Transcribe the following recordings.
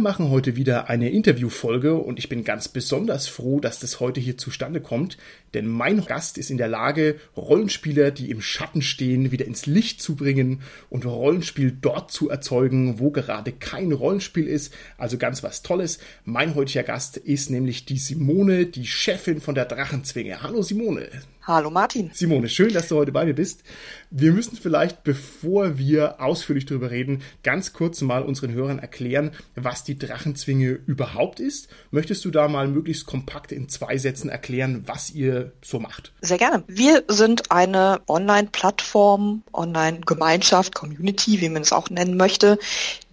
Wir machen heute wieder eine Interviewfolge und ich bin ganz besonders froh, dass das heute hier zustande kommt, denn mein Gast ist in der Lage, Rollenspieler, die im Schatten stehen, wieder ins Licht zu bringen und Rollenspiel dort zu erzeugen, wo gerade kein Rollenspiel ist. Also ganz was Tolles. Mein heutiger Gast ist nämlich die Simone, die Chefin von der Drachenzwinge. Hallo Simone. Hallo Martin. Simone, schön, dass du heute bei mir bist. Wir müssen vielleicht, bevor wir ausführlich darüber reden, ganz kurz mal unseren Hörern erklären, was die Drachenzwinge überhaupt ist. Möchtest du da mal möglichst kompakt in zwei Sätzen erklären, was ihr so macht? Sehr gerne. Wir sind eine Online-Plattform, Online-Gemeinschaft, Community, wie man es auch nennen möchte,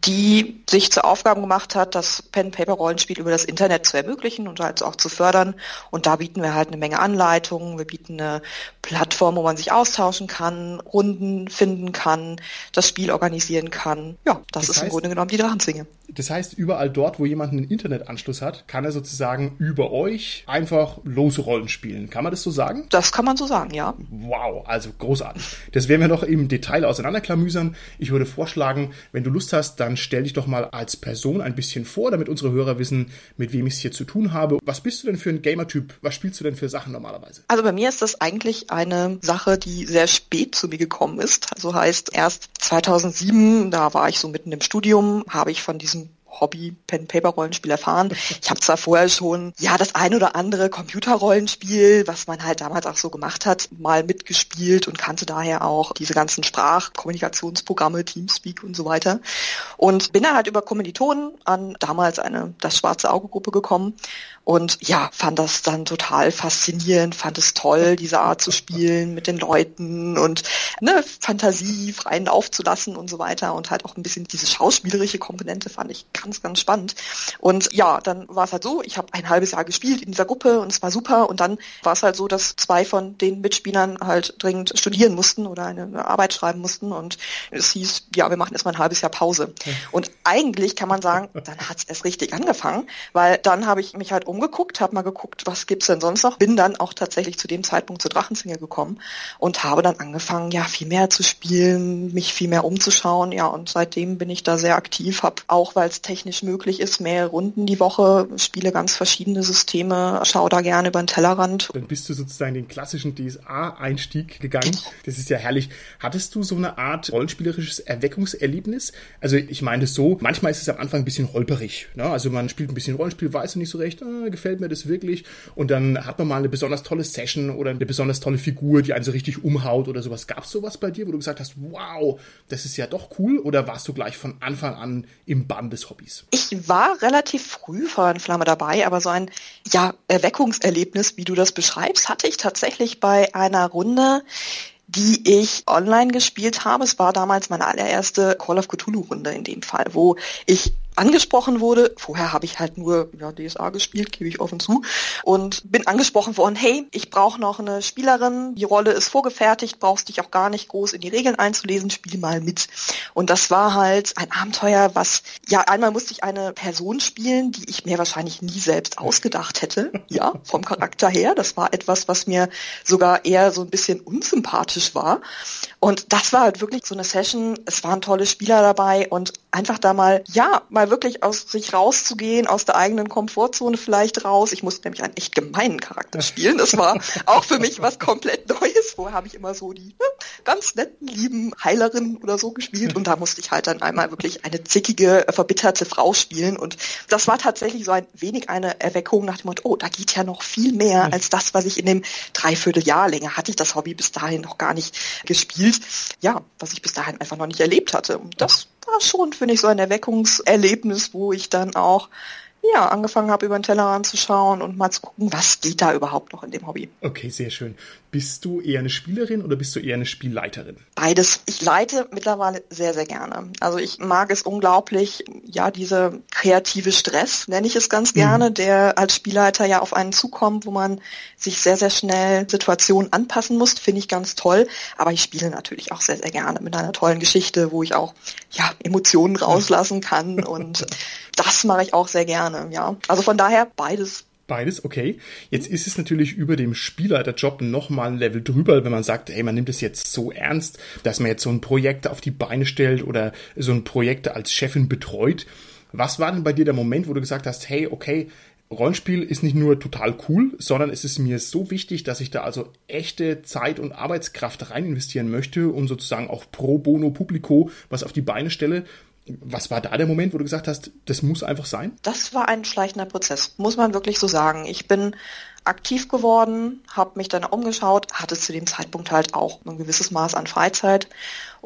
die sich zur Aufgabe gemacht hat, das Pen-Paper-Rollenspiel über das Internet zu ermöglichen und halt auch zu fördern. Und da bieten wir halt eine Menge Anleitungen. Wir bieten eine Plattform, wo man sich austauschen kann, Runden finden kann, das Spiel organisieren kann. Ja, das, das ist heißt, im Grunde genommen die Drachenzwinge. Das heißt, überall dort, wo jemand einen Internetanschluss hat, kann er sozusagen über euch einfach lose Rollen spielen. Kann man das so sagen? Das kann man so sagen, ja. Wow, also großartig. Das werden wir noch im Detail auseinanderklamüsern. Ich würde vorschlagen, wenn du Lust hast, dann stell dich doch mal als Person ein bisschen vor, damit unsere Hörer wissen, mit wem ich es hier zu tun habe. Was bist du denn für ein Gamer-Typ? Was spielst du denn für Sachen normalerweise? Also bei mir ist das eigentlich eine Sache, die sehr spät zu mir gekommen ist. Also heißt erst 2007, da war ich so mitten im Studium, habe ich von diesem Hobby Pen Paper Rollenspiel erfahren. Ich habe zwar vorher schon ja das ein oder andere Computerrollenspiel, was man halt damals auch so gemacht hat, mal mitgespielt und kannte daher auch diese ganzen Sprachkommunikationsprogramme, Teamspeak und so weiter. Und bin dann halt über Kommilitonen an damals eine das schwarze Auge Gruppe gekommen und ja, fand das dann total faszinierend, fand es toll, diese Art zu spielen mit den Leuten und ne, Fantasie freien Lauf zu lassen und so weiter. Und halt auch ein bisschen diese schauspielerische Komponente fand ich ganz, ganz spannend. Und ja, dann war es halt so, ich habe ein halbes Jahr gespielt in dieser Gruppe und es war super. Und dann war es halt so, dass zwei von den Mitspielern halt dringend studieren mussten oder eine, eine Arbeit schreiben mussten. Und es hieß, ja, wir machen erstmal ein halbes Jahr Pause. Und eigentlich kann man sagen, dann hat es erst richtig angefangen, weil dann habe ich mich halt um umgeguckt, habe mal geguckt, was gibt's denn sonst noch. Bin dann auch tatsächlich zu dem Zeitpunkt zur Drachenzwinge gekommen und habe dann angefangen, ja, viel mehr zu spielen, mich viel mehr umzuschauen. Ja, und seitdem bin ich da sehr aktiv, habe auch, weil es technisch möglich ist, mehr Runden die Woche, spiele ganz verschiedene Systeme, schaue da gerne über den Tellerrand. Dann bist du sozusagen den klassischen DSA-Einstieg gegangen. Das ist ja herrlich. Hattest du so eine Art rollenspielerisches Erweckungserlebnis? Also ich meine es so, manchmal ist es am Anfang ein bisschen holperig. Ne? Also man spielt ein bisschen Rollenspiel, weiß nicht so recht, ah, gefällt mir das wirklich. Und dann hat man mal eine besonders tolle Session oder eine besonders tolle Figur, die einen so richtig umhaut oder sowas. Gab es sowas bei dir, wo du gesagt hast, wow, das ist ja doch cool? Oder warst du gleich von Anfang an im Bann des Hobbys? Ich war relativ früh und Flamme dabei, aber so ein ja, Erweckungserlebnis, wie du das beschreibst, hatte ich tatsächlich bei einer Runde, die ich online gespielt habe. Es war damals meine allererste Call of Cthulhu Runde in dem Fall, wo ich angesprochen wurde. Vorher habe ich halt nur ja, DSA gespielt, gebe ich offen zu. Und bin angesprochen worden, hey, ich brauche noch eine Spielerin, die Rolle ist vorgefertigt, brauchst dich auch gar nicht groß in die Regeln einzulesen, spiel mal mit. Und das war halt ein Abenteuer, was, ja, einmal musste ich eine Person spielen, die ich mir wahrscheinlich nie selbst ausgedacht hätte. Ja, vom Charakter her. Das war etwas, was mir sogar eher so ein bisschen unsympathisch war. Und das war halt wirklich so eine Session. Es waren tolle Spieler dabei und einfach da mal, ja, mal wirklich aus sich rauszugehen, aus der eigenen Komfortzone vielleicht raus. Ich musste nämlich einen echt gemeinen Charakter spielen. Das war auch für mich was komplett Neues. Vorher habe ich immer so die ne, ganz netten, lieben Heilerin oder so gespielt und da musste ich halt dann einmal wirklich eine zickige, verbitterte Frau spielen und das war tatsächlich so ein wenig eine Erweckung nach dem Motto, oh, da geht ja noch viel mehr als das, was ich in dem Dreivierteljahr länger hatte ich das Hobby bis dahin noch gar nicht gespielt. Ja, was ich bis dahin einfach noch nicht erlebt hatte. Und das war schon, finde ich, so ein Erweckungserlebnis, wo ich dann auch ja, angefangen habe, über den Tellerrand zu schauen und mal zu gucken, was geht da überhaupt noch in dem Hobby. Okay, sehr schön. Bist du eher eine Spielerin oder bist du eher eine Spielleiterin? Beides. Ich leite mittlerweile sehr, sehr gerne. Also ich mag es unglaublich, ja, diese kreative Stress, nenne ich es ganz gerne, mhm. der als Spielleiter ja auf einen zukommt, wo man sich sehr, sehr schnell Situationen anpassen muss, finde ich ganz toll. Aber ich spiele natürlich auch sehr, sehr gerne mit einer tollen Geschichte, wo ich auch, ja, Emotionen rauslassen kann und das mache ich auch sehr gerne, ja. Also von daher beides Beides, okay. Jetzt ist es natürlich über dem Spielleiterjob nochmal ein Level drüber, wenn man sagt, hey, man nimmt es jetzt so ernst, dass man jetzt so ein Projekt auf die Beine stellt oder so ein Projekt als Chefin betreut. Was war denn bei dir der Moment, wo du gesagt hast, hey, okay, Rollenspiel ist nicht nur total cool, sondern es ist mir so wichtig, dass ich da also echte Zeit und Arbeitskraft rein investieren möchte und sozusagen auch pro bono publico was auf die Beine stelle. Was war da der Moment, wo du gesagt hast, das muss einfach sein? Das war ein schleichender Prozess, muss man wirklich so sagen. Ich bin aktiv geworden, habe mich dann umgeschaut, hatte zu dem Zeitpunkt halt auch ein gewisses Maß an Freizeit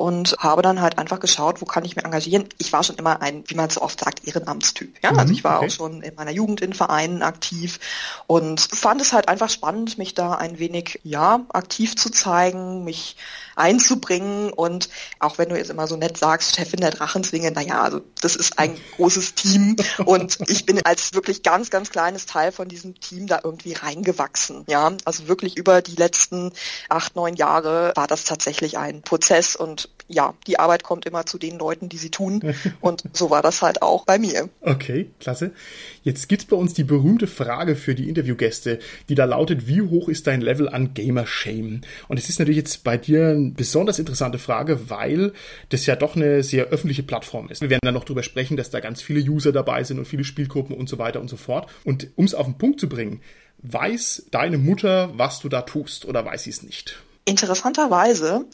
und habe dann halt einfach geschaut, wo kann ich mich engagieren. Ich war schon immer ein, wie man so oft sagt, Ehrenamtstyp. Ja, also mhm, ich war okay. auch schon in meiner Jugend in Vereinen aktiv und fand es halt einfach spannend, mich da ein wenig, ja, aktiv zu zeigen, mich einzubringen und auch wenn du jetzt immer so nett sagst, Chefin der Drachenzwinge, naja, also das ist ein großes Team und ich bin als wirklich ganz, ganz kleines Teil von diesem Team da irgendwie reingewachsen. Ja, also wirklich über die letzten acht, neun Jahre war das tatsächlich ein Prozess und ja, die Arbeit kommt immer zu den Leuten, die sie tun. Und so war das halt auch bei mir. Okay, klasse. Jetzt gibt's bei uns die berühmte Frage für die Interviewgäste, die da lautet, wie hoch ist dein Level an Gamer-Shame? Und es ist natürlich jetzt bei dir eine besonders interessante Frage, weil das ja doch eine sehr öffentliche Plattform ist. Wir werden dann noch drüber sprechen, dass da ganz viele User dabei sind und viele Spielgruppen und so weiter und so fort. Und um es auf den Punkt zu bringen, weiß deine Mutter, was du da tust oder weiß sie es nicht? Interessanterweise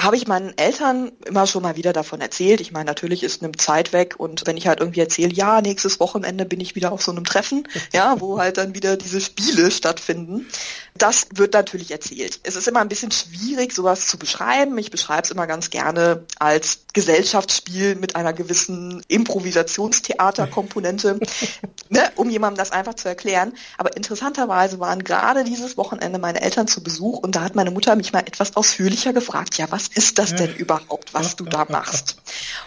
habe ich meinen Eltern immer schon mal wieder davon erzählt. Ich meine, natürlich ist eine Zeit weg und wenn ich halt irgendwie erzähle, ja, nächstes Wochenende bin ich wieder auf so einem Treffen, ja, wo halt dann wieder diese Spiele stattfinden, das wird natürlich erzählt. Es ist immer ein bisschen schwierig, sowas zu beschreiben. Ich beschreibe es immer ganz gerne als Gesellschaftsspiel mit einer gewissen Improvisationstheaterkomponente, ne, um jemandem das einfach zu erklären. Aber interessanterweise waren gerade dieses Wochenende meine Eltern zu Besuch und da hat meine Mutter mich mal etwas ausführlicher gefragt, ja, was ist das denn überhaupt, was du da machst?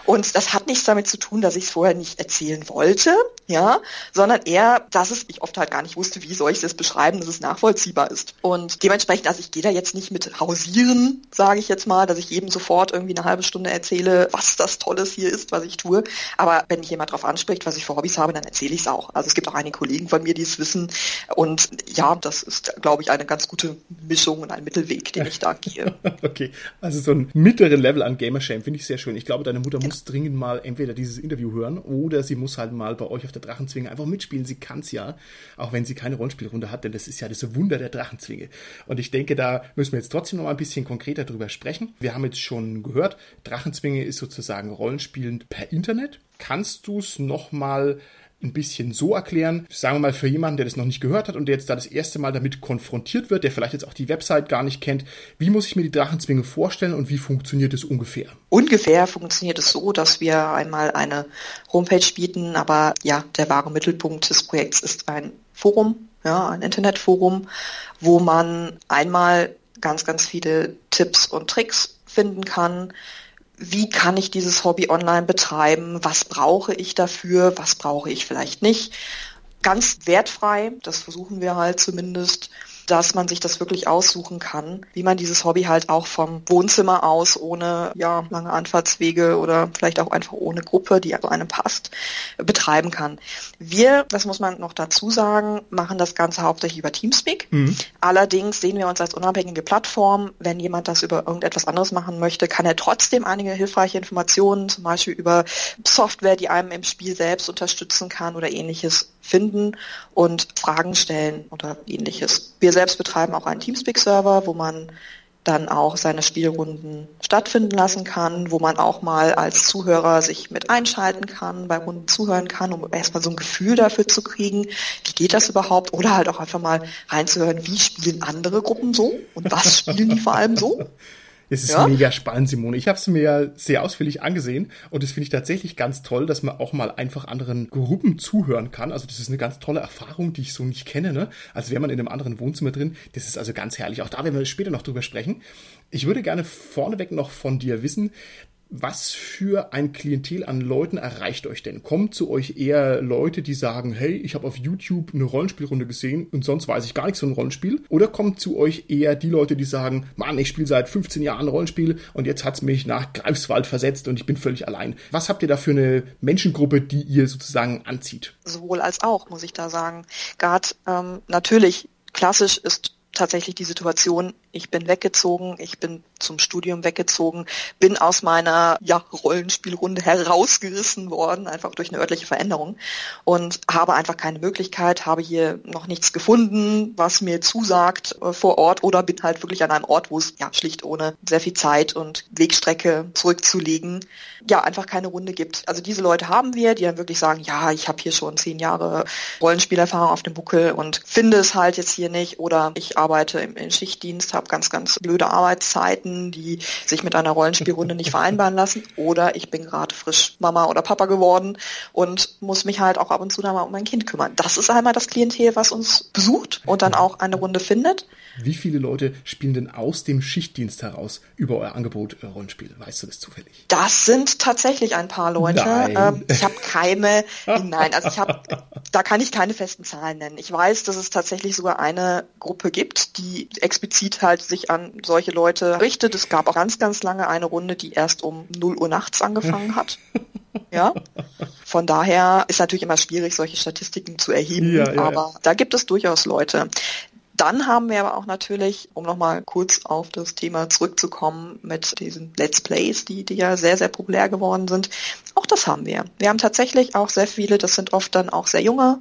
Und das hat nichts damit zu tun, dass ich es vorher nicht erzählen wollte, ja, sondern eher, dass es ich oft halt gar nicht wusste, wie soll ich das beschreiben, dass es nachvollziehbar ist. Und dementsprechend, also ich gehe da jetzt nicht mit hausieren, sage ich jetzt mal, dass ich jedem sofort irgendwie eine halbe Stunde erzähle, was das Tolles hier ist, was ich tue. Aber wenn mich jemand darauf anspricht, was ich für Hobbys habe, dann erzähle ich es auch. Also es gibt auch einige Kollegen von mir, die es wissen. Und ja, das ist, glaube ich, eine ganz gute Mischung und ein Mittelweg, den ich da gehe. okay, also so ein mittleren Level an Gamershame finde ich sehr schön. Ich glaube, deine Mutter ja. muss dringend mal entweder dieses Interview hören oder sie muss halt mal bei euch auf der Drachenzwinge einfach mitspielen. Sie kann es ja, auch wenn sie keine Rollenspielrunde hat, denn das ist ja das Wunder der Drachenzwinge. Und ich denke, da müssen wir jetzt trotzdem noch mal ein bisschen konkreter drüber sprechen. Wir haben jetzt schon gehört, Drachenzwinge ist sozusagen Rollenspielen per Internet. Kannst du es noch mal ein bisschen so erklären, sagen wir mal für jemanden, der das noch nicht gehört hat und der jetzt da das erste Mal damit konfrontiert wird, der vielleicht jetzt auch die Website gar nicht kennt, wie muss ich mir die Drachenzwinge vorstellen und wie funktioniert es ungefähr? Ungefähr funktioniert es so, dass wir einmal eine Homepage bieten, aber ja, der wahre Mittelpunkt des Projekts ist ein Forum, ja, ein Internetforum, wo man einmal ganz, ganz viele Tipps und Tricks finden kann, wie kann ich dieses Hobby online betreiben, was brauche ich dafür, was brauche ich vielleicht nicht. Ganz wertfrei, das versuchen wir halt zumindest dass man sich das wirklich aussuchen kann, wie man dieses Hobby halt auch vom Wohnzimmer aus ohne ja, lange Anfahrtswege oder vielleicht auch einfach ohne Gruppe, die also einem passt, betreiben kann. Wir, das muss man noch dazu sagen, machen das Ganze hauptsächlich über Teamspeak. Mhm. Allerdings sehen wir uns als unabhängige Plattform. Wenn jemand das über irgendetwas anderes machen möchte, kann er trotzdem einige hilfreiche Informationen, zum Beispiel über Software, die einem im Spiel selbst unterstützen kann oder ähnliches finden und Fragen stellen oder ähnliches. Wir selbst betreiben auch einen Teamspeak-Server, wo man dann auch seine Spielrunden stattfinden lassen kann, wo man auch mal als Zuhörer sich mit einschalten kann, bei Runden zuhören kann, um erstmal so ein Gefühl dafür zu kriegen, wie geht das überhaupt, oder halt auch einfach mal reinzuhören, wie spielen andere Gruppen so und was spielen die vor allem so. Es ist ja? mega spannend, Simone. Ich habe es mir ja sehr ausführlich angesehen und das finde ich tatsächlich ganz toll, dass man auch mal einfach anderen Gruppen zuhören kann. Also das ist eine ganz tolle Erfahrung, die ich so nicht kenne. Ne? Also wäre man in einem anderen Wohnzimmer drin, das ist also ganz herrlich. Auch da werden wir später noch drüber sprechen. Ich würde gerne vorneweg noch von dir wissen, was für ein Klientel an Leuten erreicht euch denn? Kommt zu euch eher Leute, die sagen, hey, ich habe auf YouTube eine Rollenspielrunde gesehen und sonst weiß ich gar nichts von Rollenspiel? Oder kommt zu euch eher die Leute, die sagen, Mann, ich spiele seit 15 Jahren Rollenspiel und jetzt hat's mich nach Greifswald versetzt und ich bin völlig allein? Was habt ihr da für eine Menschengruppe, die ihr sozusagen anzieht? Sowohl als auch, muss ich da sagen. Gard, ähm, natürlich, klassisch ist tatsächlich die Situation, ich bin weggezogen, ich bin zum Studium weggezogen, bin aus meiner ja, Rollenspielrunde herausgerissen worden, einfach durch eine örtliche Veränderung und habe einfach keine Möglichkeit, habe hier noch nichts gefunden, was mir zusagt äh, vor Ort oder bin halt wirklich an einem Ort, wo es ja schlicht ohne sehr viel Zeit und Wegstrecke zurückzulegen, ja, einfach keine Runde gibt. Also diese Leute haben wir, die dann wirklich sagen, ja, ich habe hier schon zehn Jahre Rollenspielerfahrung auf dem Buckel und finde es halt jetzt hier nicht oder ich arbeite im, im Schichtdienst, habe ganz, ganz blöde Arbeitszeiten, die sich mit einer Rollenspielrunde nicht vereinbaren lassen. Oder ich bin gerade frisch Mama oder Papa geworden und muss mich halt auch ab und zu da mal um mein Kind kümmern. Das ist einmal das Klientel, was uns besucht und dann auch eine Runde findet. Wie viele Leute spielen denn aus dem Schichtdienst heraus über euer Angebot äh, Rollenspiel? Weißt du das zufällig? Das sind tatsächlich ein paar Leute. Ähm, ich habe keine, nein, also ich habe, da kann ich keine festen Zahlen nennen. Ich weiß, dass es tatsächlich sogar eine Gruppe gibt, die explizit halt sich an solche Leute richtet. Es gab auch ganz, ganz lange eine Runde, die erst um 0 Uhr nachts angefangen hat. Ja. Von daher ist natürlich immer schwierig, solche Statistiken zu erheben, ja, ja, aber da gibt es durchaus Leute. Dann haben wir aber auch natürlich, um nochmal kurz auf das Thema zurückzukommen, mit diesen Let's Plays, die, die ja sehr, sehr populär geworden sind. Auch das haben wir. Wir haben tatsächlich auch sehr viele, das sind oft dann auch sehr junge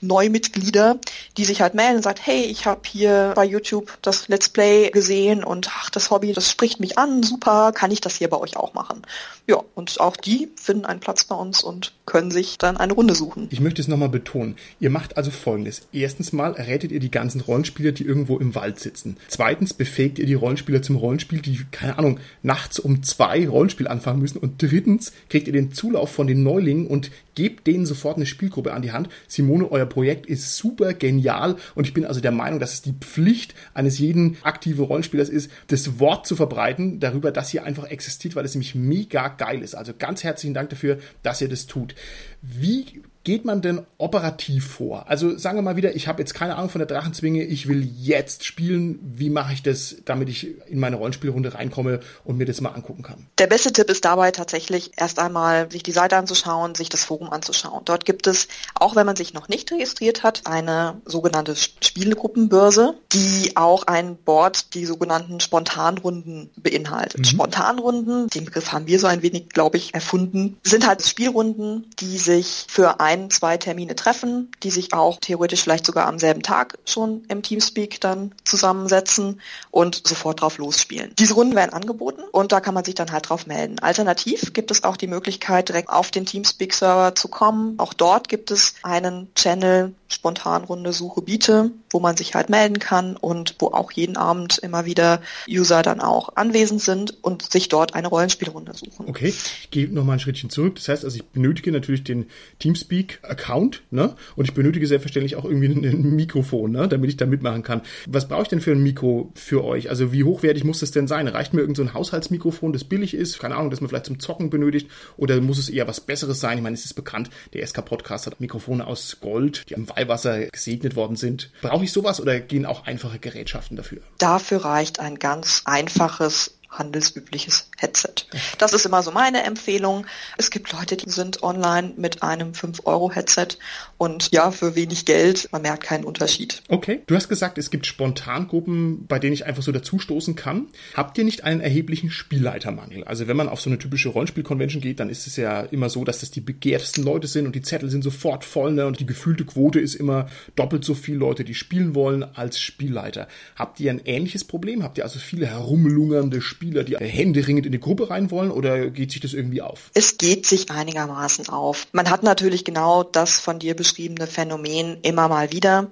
Neumitglieder, die sich halt melden und sagen, hey, ich habe hier bei YouTube das Let's Play gesehen und ach, das Hobby, das spricht mich an, super, kann ich das hier bei euch auch machen? Ja, und auch die finden einen Platz bei uns und können sich dann eine Runde suchen. Ich möchte es nochmal betonen. Ihr macht also folgendes. Erstens mal rettet ihr die ganzen Rollenspieler, die irgendwo im Wald sitzen. Zweitens befähigt ihr die Rollenspieler zum Rollenspiel, die, keine Ahnung, nachts um zwei Rollenspiel anfangen müssen. Und drittens kriegt ihr den Zulauf von den Neulingen und gebt denen sofort eine Spielgruppe an die Hand. Simone, euer Projekt ist super genial und ich bin also der Meinung, dass es die Pflicht eines jeden aktiven Rollenspielers ist, das Wort zu verbreiten darüber, dass ihr einfach existiert, weil es nämlich mega geil ist. Also ganz herzlichen Dank dafür, dass ihr das tut. Wie geht man denn operativ vor? Also sagen wir mal wieder, ich habe jetzt keine Ahnung von der Drachenzwinge, ich will jetzt spielen. Wie mache ich das, damit ich in meine Rollenspielrunde reinkomme und mir das mal angucken kann? Der beste Tipp ist dabei tatsächlich erst einmal sich die Seite anzuschauen, sich das Forum anzuschauen. Dort gibt es, auch wenn man sich noch nicht registriert hat, eine sogenannte Spielgruppenbörse, die auch ein Board, die sogenannten Spontanrunden beinhaltet. Mhm. Spontanrunden, den Begriff haben wir so ein wenig, glaube ich, erfunden, sind halt Spielrunden, die sich für ein ein, zwei Termine treffen, die sich auch theoretisch vielleicht sogar am selben Tag schon im Teamspeak dann zusammensetzen und sofort drauf losspielen. Diese Runden werden angeboten und da kann man sich dann halt drauf melden. Alternativ gibt es auch die Möglichkeit, direkt auf den Teamspeak-Server zu kommen. Auch dort gibt es einen Channel, Spontanrunde Suche biete, wo man sich halt melden kann und wo auch jeden Abend immer wieder User dann auch anwesend sind und sich dort eine Rollenspielrunde suchen. Okay, ich gehe nochmal ein Schrittchen zurück. Das heißt also, ich benötige natürlich den Teamspeak-Account ne? und ich benötige selbstverständlich auch irgendwie ein Mikrofon, ne? damit ich da mitmachen kann. Was brauche ich denn für ein Mikro für euch? Also wie hochwertig muss das denn sein? Reicht mir irgendein so Haushaltsmikrofon, das billig ist? Keine Ahnung, das man vielleicht zum Zocken benötigt? Oder muss es eher was Besseres sein? Ich meine, es ist bekannt, der SK-Podcast hat Mikrofone aus Gold, die am Weihwasser gesegnet worden sind. Brauche ich sowas oder gehen auch einfache Gerätschaften dafür? Dafür reicht ein ganz einfaches handelsübliches Headset. Das ist immer so meine Empfehlung. Es gibt Leute, die sind online mit einem 5-Euro-Headset und ja, für wenig Geld, man merkt keinen Unterschied. Okay, du hast gesagt, es gibt Spontangruppen, bei denen ich einfach so dazustoßen kann. Habt ihr nicht einen erheblichen Spielleitermangel? Also wenn man auf so eine typische Rollenspiel-Convention geht, dann ist es ja immer so, dass das die begehrtesten Leute sind und die Zettel sind sofort voll ne? und die gefühlte Quote ist immer doppelt so viele Leute, die spielen wollen, als Spielleiter. Habt ihr ein ähnliches Problem? Habt ihr also viele herumlungernde Spieler? Spieler, die händeringend in die Gruppe rein wollen oder geht sich das irgendwie auf? Es geht sich einigermaßen auf. Man hat natürlich genau das von dir beschriebene Phänomen immer mal wieder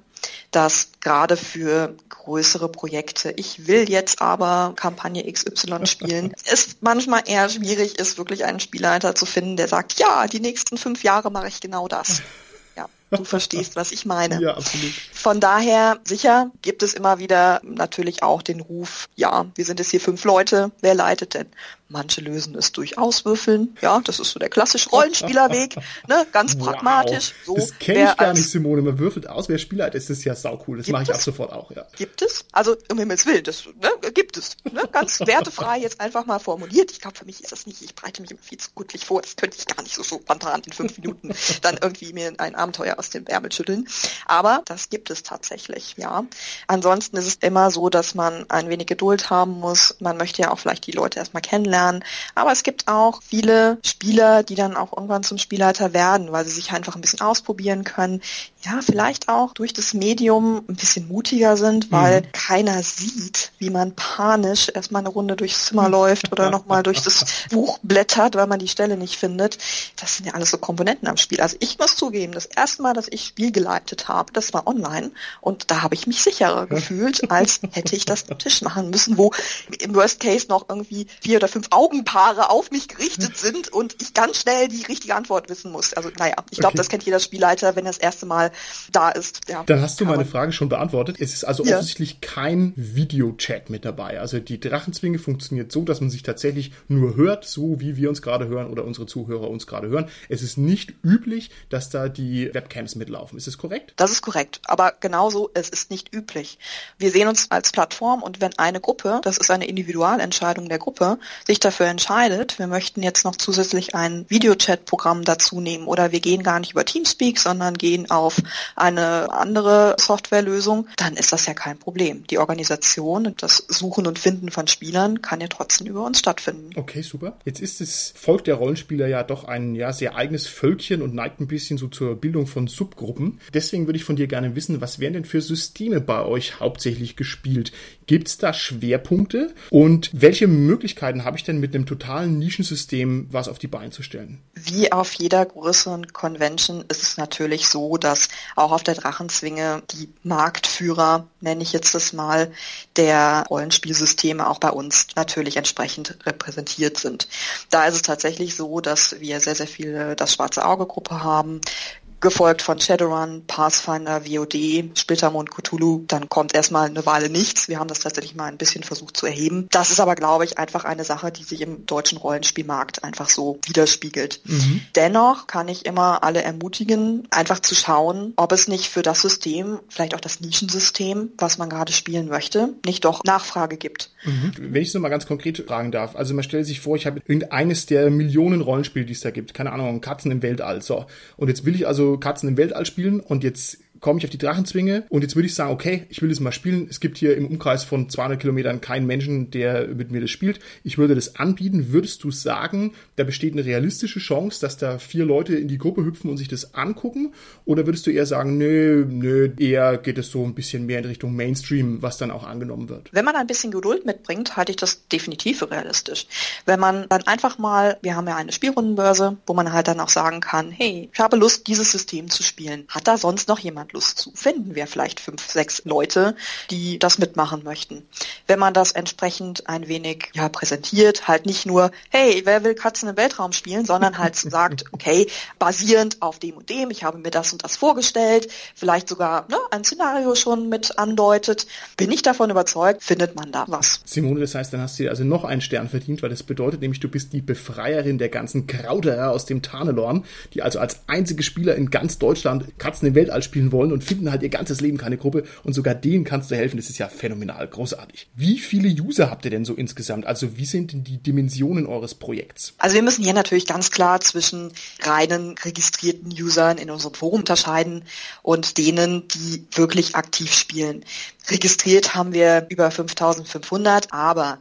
dass gerade für größere Projekte, ich will jetzt aber Kampagne XY spielen, es manchmal eher schwierig ist, wirklich einen Spielleiter zu finden, der sagt, ja, die nächsten fünf Jahre mache ich genau das. Du verstehst, was ich meine. Ja, absolut. Von daher, sicher gibt es immer wieder natürlich auch den Ruf, ja, wir sind jetzt hier fünf Leute, wer leitet denn? Manche lösen es durch Auswürfeln. Ja, das ist so der klassische Rollenspielerweg. Ne? Ganz wow. pragmatisch. So, das kenne ich gar nicht, Simone. Man würfelt aus, wer Spieler hat. Das ist ja saucool. Das mache ich ab sofort auch, ja. Gibt es? Also, um Himmels Willen, das ne, gibt es. Ne? Ganz wertefrei jetzt einfach mal formuliert. Ich glaube, für mich ist das nicht, ich breite mich immer viel zu gutlich vor. Das könnte ich gar nicht so spontan in fünf Minuten dann irgendwie mir ein Abenteuer aus dem Ärmel schütteln. Aber das gibt es tatsächlich, ja. Ansonsten ist es immer so, dass man ein wenig Geduld haben muss. Man möchte ja auch vielleicht die Leute erstmal kennenlernen lernen. Aber es gibt auch viele Spieler, die dann auch irgendwann zum Spielleiter werden, weil sie sich einfach ein bisschen ausprobieren können. Ja, vielleicht auch durch das Medium ein bisschen mutiger sind, weil mhm. keiner sieht, wie man panisch erstmal eine Runde durchs Zimmer läuft oder nochmal durch das Buch blättert, weil man die Stelle nicht findet. Das sind ja alles so Komponenten am Spiel. Also ich muss zugeben, das erste Mal, dass ich Spiel geleitet habe, das war online und da habe ich mich sicherer gefühlt, als hätte ich das am Tisch machen müssen, wo im Worst Case noch irgendwie vier oder fünf Augenpaare auf mich gerichtet sind und ich ganz schnell die richtige Antwort wissen muss. Also naja, ich glaube, okay. das kennt jeder Spielleiter, wenn er das erste Mal da ist. Ja. Dann hast du meine Frage schon beantwortet. Es ist also ja. offensichtlich kein Videochat mit dabei. Also die Drachenzwinge funktioniert so, dass man sich tatsächlich nur hört, so wie wir uns gerade hören oder unsere Zuhörer uns gerade hören. Es ist nicht üblich, dass da die Webcams mitlaufen. Ist das korrekt? Das ist korrekt. Aber genauso, es ist nicht üblich. Wir sehen uns als Plattform und wenn eine Gruppe, das ist eine Individualentscheidung der Gruppe, sich dafür entscheidet, wir möchten jetzt noch zusätzlich ein Videochat-Programm dazu nehmen oder wir gehen gar nicht über Teamspeak, sondern gehen auf eine andere Softwarelösung, dann ist das ja kein Problem. Die Organisation, das Suchen und Finden von Spielern kann ja trotzdem über uns stattfinden. Okay, super. Jetzt ist das Volk der Rollenspieler ja doch ein ja sehr eigenes Völkchen und neigt ein bisschen so zur Bildung von Subgruppen. Deswegen würde ich von dir gerne wissen, was werden denn für Systeme bei euch hauptsächlich gespielt? Gibt es da Schwerpunkte? Und welche Möglichkeiten habe ich denn mit einem totalen Nischensystem was auf die Beine zu stellen? Wie auf jeder größeren Convention ist es natürlich so, dass auch auf der Drachenzwinge die Marktführer, nenne ich jetzt das mal, der Rollenspielsysteme auch bei uns natürlich entsprechend repräsentiert sind. Da ist es tatsächlich so, dass wir sehr, sehr viele das Schwarze Auge Gruppe haben, gefolgt von Shadowrun, Pathfinder, WOD, Splittermond, Cthulhu. Dann kommt erstmal eine Weile nichts. Wir haben das tatsächlich mal ein bisschen versucht zu erheben. Das ist aber, glaube ich, einfach eine Sache, die sich im deutschen Rollenspielmarkt einfach so widerspiegelt. Mhm. Dennoch kann ich immer alle ermutigen, einfach zu schauen, ob es nicht für das System, vielleicht auch das Nischensystem, was man gerade spielen möchte, nicht doch Nachfrage gibt. Mhm. Wenn ich es mal ganz konkret fragen darf, also man stellt sich vor, ich habe irgendeines der Millionen Rollenspiele, die es da gibt, keine Ahnung, Katzen im Weltall, so. Und jetzt will ich also Katzen im Weltall spielen und jetzt komme ich auf die Drachenzwinge und jetzt würde ich sagen, okay, ich will das mal spielen. Es gibt hier im Umkreis von 200 Kilometern keinen Menschen, der mit mir das spielt. Ich würde das anbieten. Würdest du sagen, da besteht eine realistische Chance, dass da vier Leute in die Gruppe hüpfen und sich das angucken? Oder würdest du eher sagen, nö, nö, eher geht es so ein bisschen mehr in Richtung Mainstream, was dann auch angenommen wird? Wenn man ein bisschen Geduld mitbringt, halte ich das definitiv für realistisch. Wenn man dann einfach mal, wir haben ja eine Spielrundenbörse, wo man halt dann auch sagen kann, hey, ich habe Lust, dieses System zu spielen. Hat da sonst noch jemand Lust zu. Finden wir vielleicht fünf, sechs Leute, die das mitmachen möchten. Wenn man das entsprechend ein wenig ja, präsentiert, halt nicht nur, hey, wer will Katzen im Weltraum spielen, sondern halt sagt, okay, basierend auf dem und dem, ich habe mir das und das vorgestellt, vielleicht sogar ne, ein Szenario schon mit andeutet, bin ich davon überzeugt, findet man da was. Simone, das heißt, dann hast du dir also noch einen Stern verdient, weil das bedeutet nämlich, du bist die Befreierin der ganzen Krauterer aus dem Tarnelorn, die also als einzige Spieler in ganz Deutschland Katzen im Weltall spielen wollen wollen und finden halt ihr ganzes Leben keine Gruppe und sogar denen kannst du helfen. Das ist ja phänomenal, großartig. Wie viele User habt ihr denn so insgesamt? Also wie sind denn die Dimensionen eures Projekts? Also wir müssen hier natürlich ganz klar zwischen reinen registrierten Usern in unserem Forum unterscheiden und denen, die wirklich aktiv spielen. Registriert haben wir über 5500, aber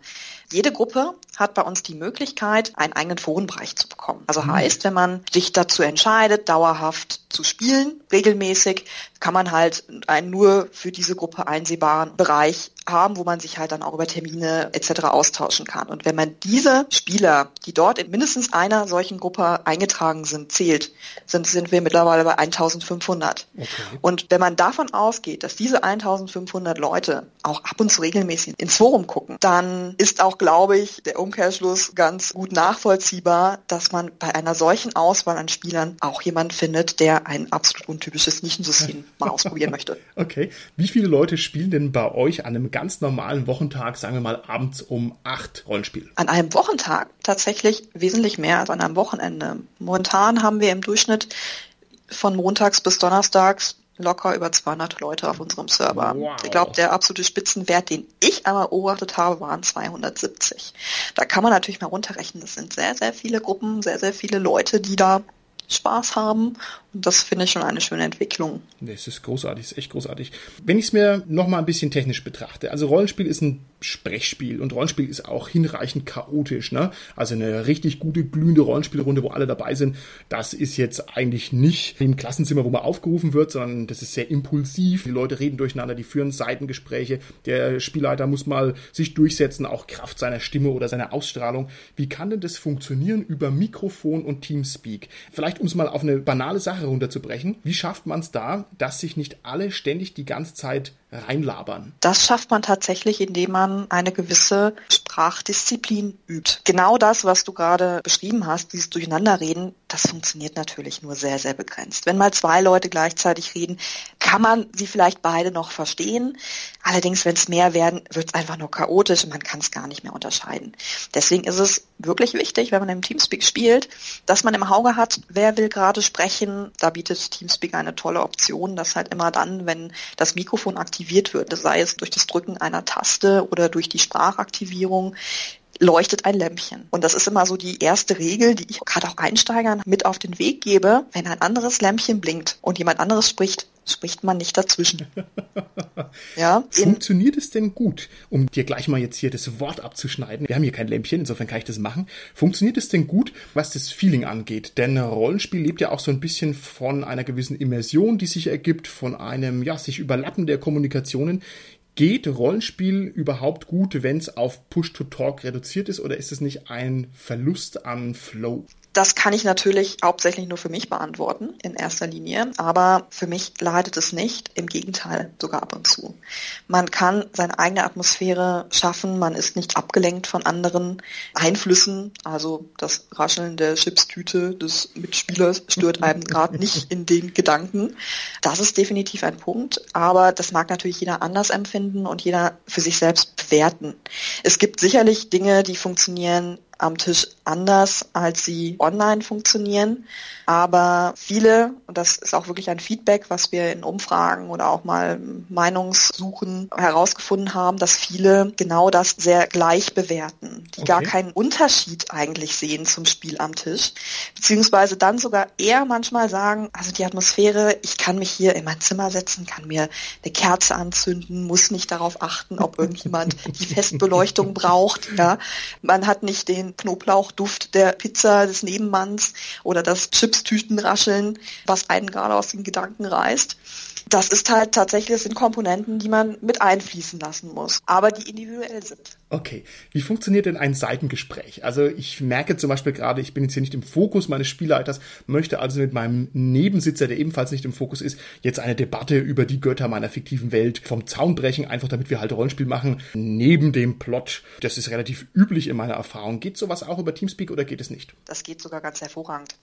jede Gruppe hat bei uns die Möglichkeit, einen eigenen Forenbereich zu bekommen. Also mhm. heißt, wenn man sich dazu entscheidet, dauerhaft zu spielen, regelmäßig, kann man halt einen nur für diese Gruppe einsehbaren Bereich haben, wo man sich halt dann auch über Termine etc. austauschen kann. Und wenn man diese Spieler, die dort in mindestens einer solchen Gruppe eingetragen sind, zählt, sind, sind wir mittlerweile bei 1500. Okay. Und wenn man davon ausgeht, dass diese 1500 Leute auch ab und zu regelmäßig ins Forum gucken, dann ist auch, glaube ich, der Umkehrschluss ganz gut nachvollziehbar, dass man bei einer solchen Auswahl an Spielern auch jemand findet, der ein absolut untypisches Nischensystem mal ausprobieren möchte. Okay. Wie viele Leute spielen denn bei euch an einem ganz normalen Wochentag, sagen wir mal abends um acht Rollenspiel? An einem Wochentag tatsächlich wesentlich mehr als an einem Wochenende. Momentan haben wir im Durchschnitt von montags bis donnerstags locker über 200 Leute auf unserem Server. Wow. Ich glaube, der absolute Spitzenwert, den ich einmal beobachtet habe, waren 270. Da kann man natürlich mal runterrechnen. Das sind sehr, sehr viele Gruppen, sehr, sehr viele Leute, die da Spaß haben. Und das finde ich schon eine schöne Entwicklung. Das ist großartig, das ist echt großartig. Wenn ich es mir nochmal ein bisschen technisch betrachte, also Rollenspiel ist ein Sprechspiel und Rollenspiel ist auch hinreichend chaotisch, ne? Also eine richtig gute, glühende Rollenspielrunde, wo alle dabei sind, das ist jetzt eigentlich nicht im Klassenzimmer, wo man aufgerufen wird, sondern das ist sehr impulsiv. Die Leute reden durcheinander, die führen Seitengespräche. Der Spielleiter muss mal sich durchsetzen, auch Kraft seiner Stimme oder seiner Ausstrahlung. Wie kann denn das funktionieren über Mikrofon und Teamspeak? Vielleicht, um es mal auf eine banale Sache runterzubrechen, wie schafft man es da, dass sich nicht alle ständig die ganze Zeit reinlabern? Das schafft man tatsächlich, indem man eine gewisse Sprachdisziplin übt. Genau das, was du gerade beschrieben hast, dieses Durcheinanderreden, das funktioniert natürlich nur sehr, sehr begrenzt. Wenn mal zwei Leute gleichzeitig reden, kann man sie vielleicht beide noch verstehen. Allerdings, wenn es mehr werden, wird es einfach nur chaotisch und man kann es gar nicht mehr unterscheiden. Deswegen ist es wirklich wichtig, wenn man im Teamspeak spielt, dass man im Auge hat, wer will gerade sprechen. Da bietet Teamspeak eine tolle Option, dass halt immer dann, wenn das Mikrofon aktiviert wird, sei es durch das Drücken einer Taste oder durch die Sprachaktivierung, leuchtet ein Lämpchen. Und das ist immer so die erste Regel, die ich gerade auch Einsteigern mit auf den Weg gebe. Wenn ein anderes Lämpchen blinkt und jemand anderes spricht, spricht man nicht dazwischen. ja, Funktioniert es denn gut, um dir gleich mal jetzt hier das Wort abzuschneiden? Wir haben hier kein Lämpchen, insofern kann ich das machen. Funktioniert es denn gut, was das Feeling angeht? Denn Rollenspiel lebt ja auch so ein bisschen von einer gewissen Immersion, die sich ergibt, von einem, ja, sich überlappen der Kommunikationen. Geht Rollenspiel überhaupt gut, wenn es auf Push-to-Talk reduziert ist, oder ist es nicht ein Verlust an Flow? Das kann ich natürlich hauptsächlich nur für mich beantworten, in erster Linie. Aber für mich leidet es nicht. Im Gegenteil, sogar ab und zu. Man kann seine eigene Atmosphäre schaffen. Man ist nicht abgelenkt von anderen Einflüssen. Also das Rascheln der Chipstüte des Mitspielers stört einem gerade nicht in den Gedanken. Das ist definitiv ein Punkt. Aber das mag natürlich jeder anders empfinden und jeder für sich selbst bewerten. Es gibt sicherlich Dinge, die funktionieren am Tisch anders, als sie online funktionieren. Aber viele, und das ist auch wirklich ein Feedback, was wir in Umfragen oder auch mal Meinungssuchen herausgefunden haben, dass viele genau das sehr gleich bewerten, die okay. gar keinen Unterschied eigentlich sehen zum Spiel am Tisch, beziehungsweise dann sogar eher manchmal sagen, also die Atmosphäre, ich kann mich hier in mein Zimmer setzen, kann mir eine Kerze anzünden, muss nicht darauf achten, ob irgendjemand die Festbeleuchtung braucht. Ja, man hat nicht den Knoblauchduft der Pizza des Nebenmanns oder das Chipstütenrascheln, was einen gerade aus den Gedanken reißt. Das ist halt tatsächlich, das sind Komponenten, die man mit einfließen lassen muss, aber die individuell sind. Okay, wie funktioniert denn ein Seitengespräch? Also ich merke zum Beispiel gerade, ich bin jetzt hier nicht im Fokus meines Spielleiters, möchte also mit meinem Nebensitzer, der ebenfalls nicht im Fokus ist, jetzt eine Debatte über die Götter meiner fiktiven Welt vom Zaun brechen, einfach damit wir halt Rollenspiel machen, neben dem Plot. Das ist relativ üblich in meiner Erfahrung. Geht sowas auch über Teamspeak oder geht es nicht? Das geht sogar ganz hervorragend.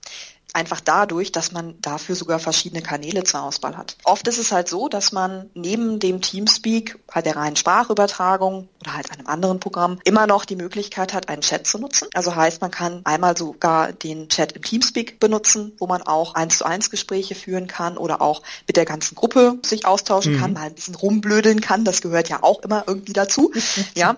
Einfach dadurch, dass man dafür sogar verschiedene Kanäle zur Auswahl hat. Oft ist es halt so, dass man neben dem Teamspeak, halt der reinen Sprachübertragung oder halt einem anderen Programm immer noch die Möglichkeit hat, einen Chat zu nutzen. Also heißt, man kann einmal sogar den Chat im Teamspeak benutzen, wo man auch eins zu eins Gespräche führen kann oder auch mit der ganzen Gruppe sich austauschen mhm. kann, mal ein bisschen rumblödeln kann. Das gehört ja auch immer irgendwie dazu. ja.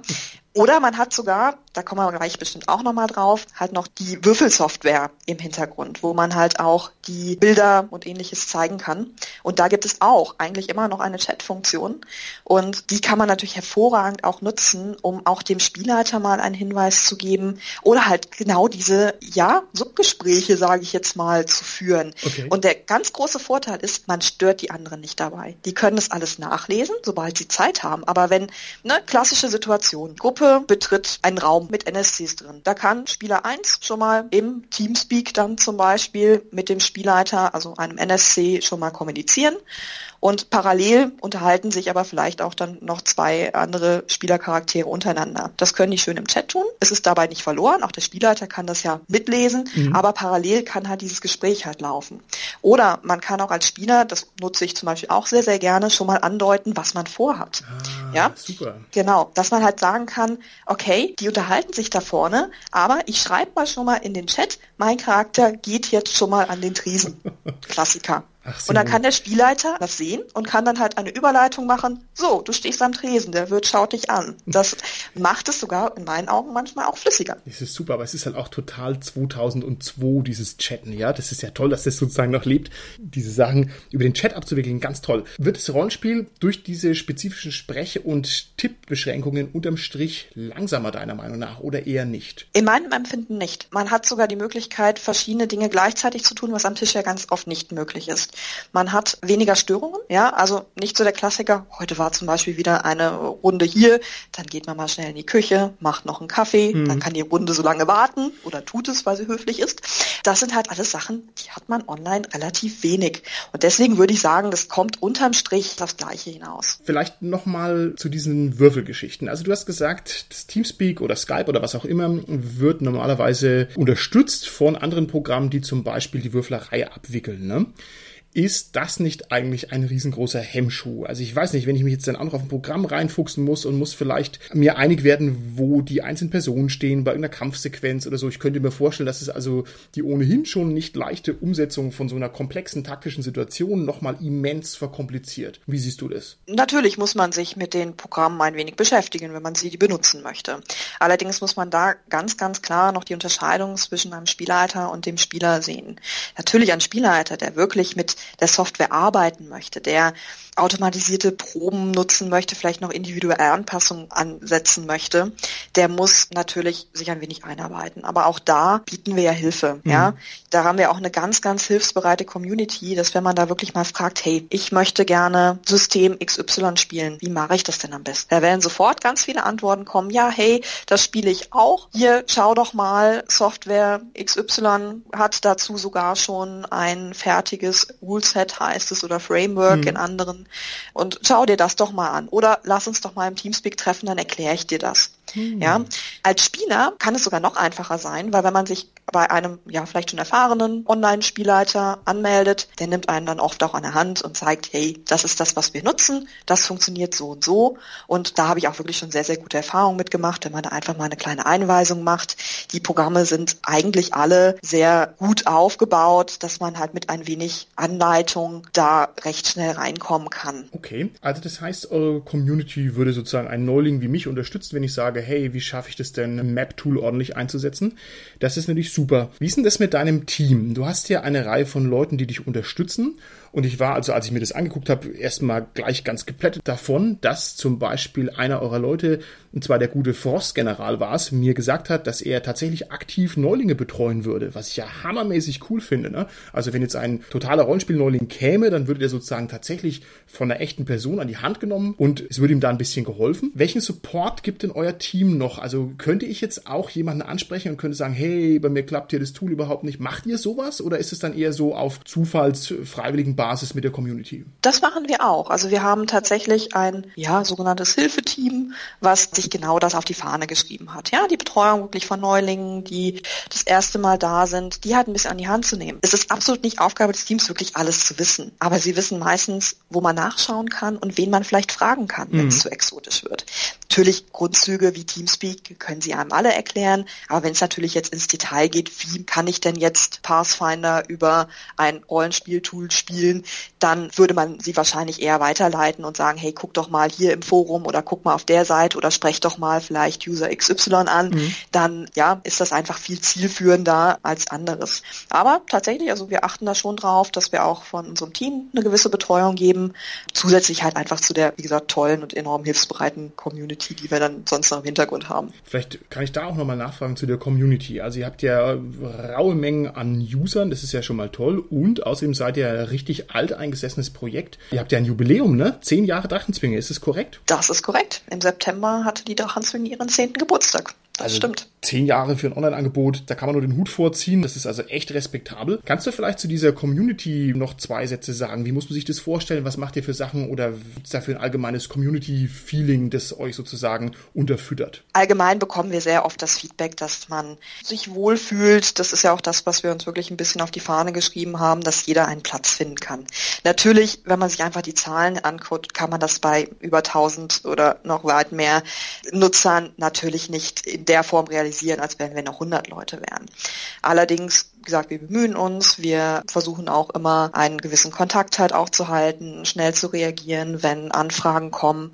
Oder man hat sogar da kommen wir gleich bestimmt auch nochmal drauf, halt noch die Würfelsoftware im Hintergrund, wo man halt auch die Bilder und ähnliches zeigen kann. Und da gibt es auch eigentlich immer noch eine Chat-Funktion. Und die kann man natürlich hervorragend auch nutzen, um auch dem Spielleiter mal einen Hinweis zu geben oder halt genau diese, ja, Subgespräche, sage ich jetzt mal, zu führen. Okay. Und der ganz große Vorteil ist, man stört die anderen nicht dabei. Die können das alles nachlesen, sobald sie Zeit haben. Aber wenn, ne, klassische Situation, Gruppe betritt einen Raum mit NSCs drin. Da kann Spieler 1 schon mal im Teamspeak dann zum Beispiel mit dem Spielleiter, also einem NSC, schon mal kommunizieren. Und parallel unterhalten sich aber vielleicht auch dann noch zwei andere Spielercharaktere untereinander. Das können die schön im Chat tun. Es ist dabei nicht verloren. Auch der Spielleiter kann das ja mitlesen, mhm. aber parallel kann halt dieses Gespräch halt laufen. Oder man kann auch als Spieler, das nutze ich zum Beispiel auch sehr, sehr gerne, schon mal andeuten, was man vorhat. Ah, ja, super. Genau, dass man halt sagen kann, okay, die unterhalten sich da vorne, aber ich schreibe mal schon mal in den Chat, mein Charakter geht jetzt schon mal an den Tresen. Klassiker. Ach, und dann kann der Spielleiter das sehen und kann dann halt eine Überleitung machen. So, du stehst am Tresen, der Wirt schaut dich an. Das macht es sogar in meinen Augen manchmal auch flüssiger. Das ist super, aber es ist halt auch total 2002 dieses Chatten, ja. Das ist ja toll, dass das sozusagen noch lebt, diese Sachen über den Chat abzuwickeln, ganz toll. Wird das Rollenspiel durch diese spezifischen Sprech- und Tippbeschränkungen unterm Strich langsamer deiner Meinung nach oder eher nicht? In meinem Empfinden nicht. Man hat sogar die Möglichkeit, verschiedene Dinge gleichzeitig zu tun, was am Tisch ja ganz oft nicht möglich ist. Man hat weniger Störungen, ja, also nicht so der Klassiker, heute war zum Beispiel wieder eine Runde hier, dann geht man mal schnell in die Küche, macht noch einen Kaffee, mhm. dann kann die Runde so lange warten oder tut es, weil sie höflich ist. Das sind halt alles Sachen, die hat man online relativ wenig. Und deswegen würde ich sagen, das kommt unterm Strich das Gleiche hinaus. Vielleicht nochmal zu diesen Würfelgeschichten. Also du hast gesagt, das Teamspeak oder Skype oder was auch immer wird normalerweise unterstützt von anderen Programmen, die zum Beispiel die Würflerei abwickeln. Ne? Ist das nicht eigentlich ein riesengroßer Hemmschuh? Also ich weiß nicht, wenn ich mich jetzt dann auch noch auf ein Programm reinfuchsen muss und muss vielleicht mir einig werden, wo die einzelnen Personen stehen bei irgendeiner Kampfsequenz oder so. Ich könnte mir vorstellen, dass es also die ohnehin schon nicht leichte Umsetzung von so einer komplexen taktischen Situation nochmal immens verkompliziert. Wie siehst du das? Natürlich muss man sich mit den Programmen ein wenig beschäftigen, wenn man sie benutzen möchte. Allerdings muss man da ganz, ganz klar noch die Unterscheidung zwischen einem Spielleiter und dem Spieler sehen. Natürlich ein Spielleiter, der wirklich mit der Software arbeiten möchte, der automatisierte Proben nutzen möchte, vielleicht noch individuelle Anpassungen ansetzen möchte, der muss natürlich sich ein wenig einarbeiten. Aber auch da bieten wir ja Hilfe. Mhm. Ja, da haben wir auch eine ganz, ganz hilfsbereite Community, dass wenn man da wirklich mal fragt, hey, ich möchte gerne System XY spielen, wie mache ich das denn am besten? Da werden sofort ganz viele Antworten kommen. Ja, hey, das spiele ich auch. Hier, schau doch mal, Software XY hat dazu sogar schon ein fertiges Ruleset heißt es oder Framework mhm. in anderen und schau dir das doch mal an. Oder lass uns doch mal im Teamspeak treffen, dann erkläre ich dir das. Hm. Ja, als Spieler kann es sogar noch einfacher sein, weil wenn man sich bei einem ja vielleicht schon erfahrenen Online-Spielleiter anmeldet, der nimmt einen dann oft auch an der Hand und zeigt, hey, das ist das, was wir nutzen, das funktioniert so und so. Und da habe ich auch wirklich schon sehr, sehr gute Erfahrungen mitgemacht, wenn man da einfach mal eine kleine Einweisung macht. Die Programme sind eigentlich alle sehr gut aufgebaut, dass man halt mit ein wenig Anleitung da recht schnell reinkommen kann. Okay, also das heißt, eure Community würde sozusagen einen Neuling wie mich unterstützen, wenn ich sage, Frage, hey, wie schaffe ich das denn, ein Map-Tool ordentlich einzusetzen? Das ist natürlich super. Wie ist denn das mit deinem Team? Du hast ja eine Reihe von Leuten, die dich unterstützen und ich war, also als ich mir das angeguckt habe, erstmal gleich ganz geplättet davon, dass zum Beispiel einer eurer Leute, und zwar der gute Frostgeneral war es, mir gesagt hat, dass er tatsächlich aktiv Neulinge betreuen würde, was ich ja hammermäßig cool finde. Ne? Also wenn jetzt ein totaler Rollenspiel-Neuling käme, dann würde der sozusagen tatsächlich von einer echten Person an die Hand genommen und es würde ihm da ein bisschen geholfen. Welchen Support gibt denn euer Team noch? Also könnte ich jetzt auch jemanden ansprechen und könnte sagen, hey, bei mir klappt hier das Tool überhaupt nicht. Macht ihr sowas? Oder ist es dann eher so auf zufallsfreiwilligen Basis mit der Community? Das machen wir auch. Also wir haben tatsächlich ein ja, sogenanntes Hilfeteam, was sich genau das auf die Fahne geschrieben hat. Ja, die Betreuung wirklich von Neulingen, die das erste Mal da sind, die halt ein bisschen an die Hand zu nehmen. Es ist absolut nicht Aufgabe des Teams, wirklich alles zu wissen. Aber sie wissen meistens, wo man nachschauen kann und wen man vielleicht fragen kann, wenn es mhm. zu exotisch wird. Natürlich Grundzüge wie Teamspeak können sie einem alle erklären, aber wenn es natürlich jetzt ins Detail geht, wie kann ich denn jetzt Pathfinder über ein Rollenspieltool spielen, dann würde man sie wahrscheinlich eher weiterleiten und sagen, hey, guck doch mal hier im Forum oder guck mal auf der Seite oder sprech doch mal vielleicht User XY an, mhm. dann ja, ist das einfach viel zielführender als anderes. Aber tatsächlich, also wir achten da schon drauf, dass wir auch von unserem Team eine gewisse Betreuung geben. Zusätzlich halt einfach zu der, wie gesagt, tollen und enorm hilfsbereiten Community, die wir dann sonst noch Hintergrund haben. Vielleicht kann ich da auch nochmal nachfragen zu der Community. Also ihr habt ja raue Mengen an Usern, das ist ja schon mal toll. Und außerdem seid ihr ein richtig alteingesessenes Projekt. Ihr habt ja ein Jubiläum, ne? Zehn Jahre Drachenzwinge, ist das korrekt? Das ist korrekt. Im September hatte die Drachenzwinge ihren zehnten Geburtstag. Das also stimmt. Zehn Jahre für ein Online-Angebot, da kann man nur den Hut vorziehen. Das ist also echt respektabel. Kannst du vielleicht zu dieser Community noch zwei Sätze sagen? Wie muss man sich das vorstellen? Was macht ihr für Sachen oder gibt es dafür ein allgemeines Community-Feeling, das euch sozusagen unterfüttert? Allgemein bekommen wir sehr oft das Feedback, dass man sich wohlfühlt. Das ist ja auch das, was wir uns wirklich ein bisschen auf die Fahne geschrieben haben, dass jeder einen Platz finden kann. Natürlich, wenn man sich einfach die Zahlen anguckt, kann man das bei über 1000 oder noch weit mehr Nutzern natürlich nicht in der Form realisieren, als wenn wir noch 100 Leute wären. Allerdings wie gesagt, wir bemühen uns, wir versuchen auch immer einen gewissen Kontakt halt auch zu halten, schnell zu reagieren, wenn Anfragen kommen.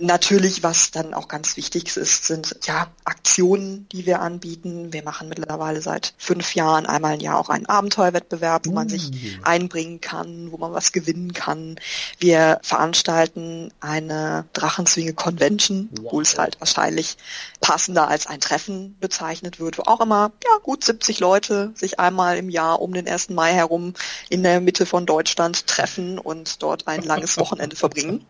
Natürlich, was dann auch ganz wichtig ist, sind ja Aktionen, die wir anbieten. Wir machen mittlerweile seit fünf Jahren einmal im Jahr auch einen Abenteuerwettbewerb, wo man sich mm. einbringen kann, wo man was gewinnen kann. Wir veranstalten eine Drachenzwinge Convention, wo es halt wahrscheinlich passender als ein Treffen bezeichnet wird, wo auch immer ja gut 70 Leute sich einmal im Jahr um den 1. Mai herum in der Mitte von Deutschland treffen und dort ein langes Wochenende verbringen.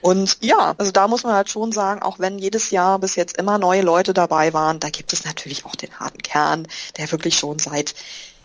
Und ja, also da muss man halt schon sagen, auch wenn jedes Jahr bis jetzt immer neue Leute dabei waren, da gibt es natürlich auch den harten Kern, der wirklich schon seit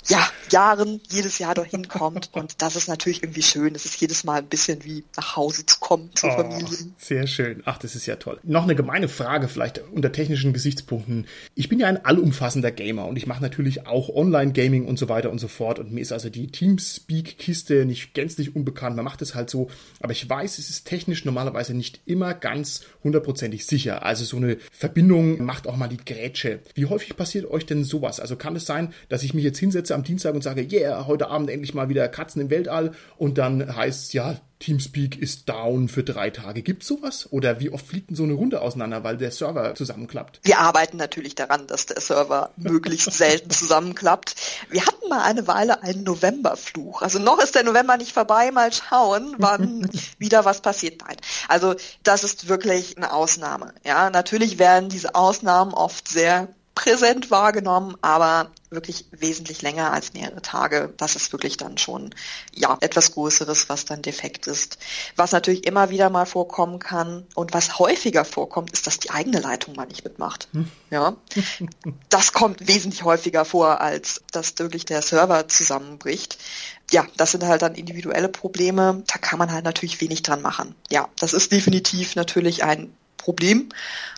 ja, Jahren jedes Jahr dorthin kommt. Und das ist natürlich irgendwie schön. Es ist jedes Mal ein bisschen wie nach Hause zu kommen zur oh, Familie. Sehr schön. Ach, das ist ja toll. Noch eine gemeine Frage vielleicht unter technischen Gesichtspunkten. Ich bin ja ein allumfassender Gamer und ich mache natürlich auch Online-Gaming und so weiter und so fort. Und mir ist also die Teamspeak-Kiste nicht gänzlich unbekannt. Man macht es halt so. Aber ich weiß, es ist technisch normalerweise nicht immer ganz hundertprozentig sicher. Also so eine Verbindung macht auch mal die Grätsche. Wie häufig passiert euch denn sowas? Also kann es sein, dass ich mich jetzt hinsetze am Dienstag und sage, yeah, heute Abend endlich mal wieder Katzen im Weltall und dann heißt es, ja, Teamspeak ist down für drei Tage. Gibt es sowas? Oder wie oft fliegt denn so eine Runde auseinander, weil der Server zusammenklappt? Wir arbeiten natürlich daran, dass der Server möglichst selten zusammenklappt. Wir hatten mal eine Weile einen Novemberfluch. Also noch ist der November nicht vorbei. Mal schauen, wann wieder was passiert. Nein. Also das ist wirklich eine Ausnahme. Ja, natürlich werden diese Ausnahmen oft sehr präsent wahrgenommen, aber wirklich wesentlich länger als mehrere Tage. Das ist wirklich dann schon, ja, etwas Größeres, was dann defekt ist. Was natürlich immer wieder mal vorkommen kann und was häufiger vorkommt, ist, dass die eigene Leitung mal nicht mitmacht. Hm. Ja. Das kommt wesentlich häufiger vor, als dass wirklich der Server zusammenbricht. Ja, das sind halt dann individuelle Probleme. Da kann man halt natürlich wenig dran machen. Ja, das ist definitiv natürlich ein Problem.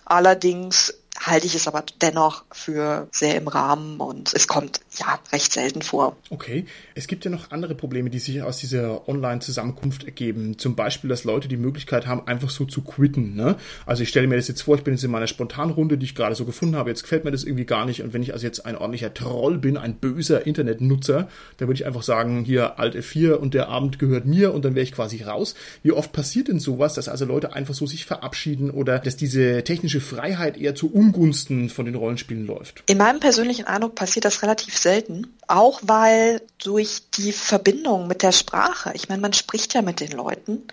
Allerdings halte ich es aber dennoch für sehr im Rahmen und es kommt ja recht selten vor. Okay. Es gibt ja noch andere Probleme, die sich aus dieser Online-Zusammenkunft ergeben. Zum Beispiel, dass Leute die Möglichkeit haben, einfach so zu quitten. Ne? Also ich stelle mir das jetzt vor, ich bin jetzt in meiner Spontanrunde, die ich gerade so gefunden habe. Jetzt gefällt mir das irgendwie gar nicht. Und wenn ich also jetzt ein ordentlicher Troll bin, ein böser Internetnutzer, dann würde ich einfach sagen, hier Alt F4 und der Abend gehört mir und dann wäre ich quasi raus. Wie oft passiert denn sowas, dass also Leute einfach so sich verabschieden oder dass diese technische Freiheit eher zu Ungunsten von den Rollenspielen läuft? In meinem persönlichen Eindruck passiert das relativ selten. Auch weil durch die Verbindung mit der Sprache, ich meine, man spricht ja mit den Leuten,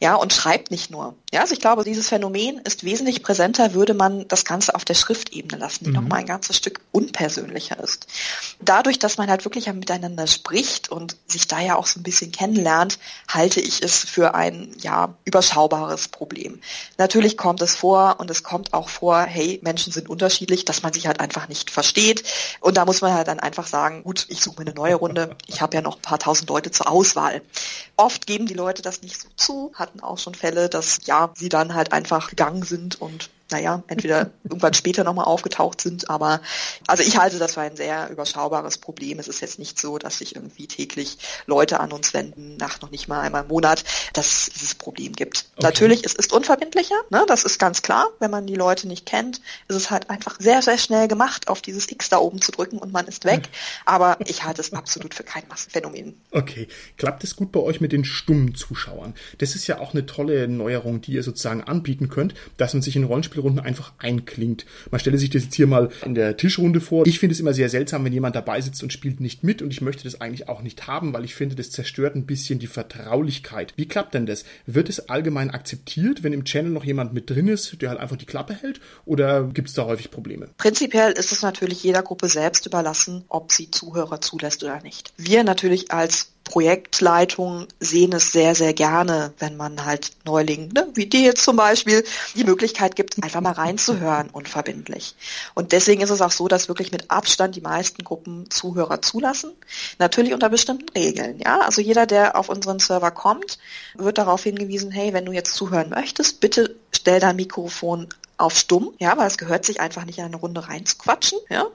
ja, und schreibt nicht nur. Ja, also ich glaube, dieses Phänomen ist wesentlich präsenter, würde man das Ganze auf der Schriftebene lassen, die mhm. nochmal ein ganzes Stück unpersönlicher ist. Dadurch, dass man halt wirklich miteinander spricht und sich da ja auch so ein bisschen kennenlernt, halte ich es für ein, ja, überschaubares Problem. Natürlich kommt es vor und es kommt auch vor, hey, Menschen sind unterschiedlich, dass man sich halt einfach nicht versteht. Und da muss man halt dann einfach sagen, gut, ich suche mir eine neue Runde. Ich habe ja noch ein paar tausend Leute zur Auswahl. Oft geben die Leute das nicht so zu, hatten auch schon Fälle, dass ja, sie dann halt einfach gegangen sind und naja, entweder irgendwann später nochmal aufgetaucht sind, aber also ich halte das für ein sehr überschaubares Problem. Es ist jetzt nicht so, dass sich irgendwie täglich Leute an uns wenden, nach noch nicht mal einmal im Monat, dass es dieses Problem gibt. Okay. Natürlich, es ist unverbindlicher, ne, das ist ganz klar. Wenn man die Leute nicht kennt, ist es halt einfach sehr, sehr schnell gemacht, auf dieses X da oben zu drücken und man ist weg. Aber ich halte es absolut für kein Massenphänomen. Okay. Klappt es gut bei euch mit den stummen Zuschauern? Das ist ja auch eine tolle Neuerung, die ihr sozusagen anbieten könnt, dass man sich in Rollenspiel Spielrunden einfach einklingt. Man stelle sich das jetzt hier mal in der Tischrunde vor. Ich finde es immer sehr seltsam, wenn jemand dabei sitzt und spielt nicht mit und ich möchte das eigentlich auch nicht haben, weil ich finde, das zerstört ein bisschen die Vertraulichkeit. Wie klappt denn das? Wird es allgemein akzeptiert, wenn im Channel noch jemand mit drin ist, der halt einfach die Klappe hält oder gibt es da häufig Probleme? Prinzipiell ist es natürlich jeder Gruppe selbst überlassen, ob sie Zuhörer zulässt oder nicht. Wir natürlich als Projektleitung sehen es sehr, sehr gerne, wenn man halt Neulingen, ne, wie die jetzt zum Beispiel, die Möglichkeit gibt, einfach mal reinzuhören, unverbindlich. Und deswegen ist es auch so, dass wirklich mit Abstand die meisten Gruppen Zuhörer zulassen. Natürlich unter bestimmten Regeln, ja. Also jeder, der auf unseren Server kommt, wird darauf hingewiesen, hey, wenn du jetzt zuhören möchtest, bitte stell dein Mikrofon auf stumm, ja, weil es gehört sich einfach nicht in eine Runde reinzuquatschen, ja.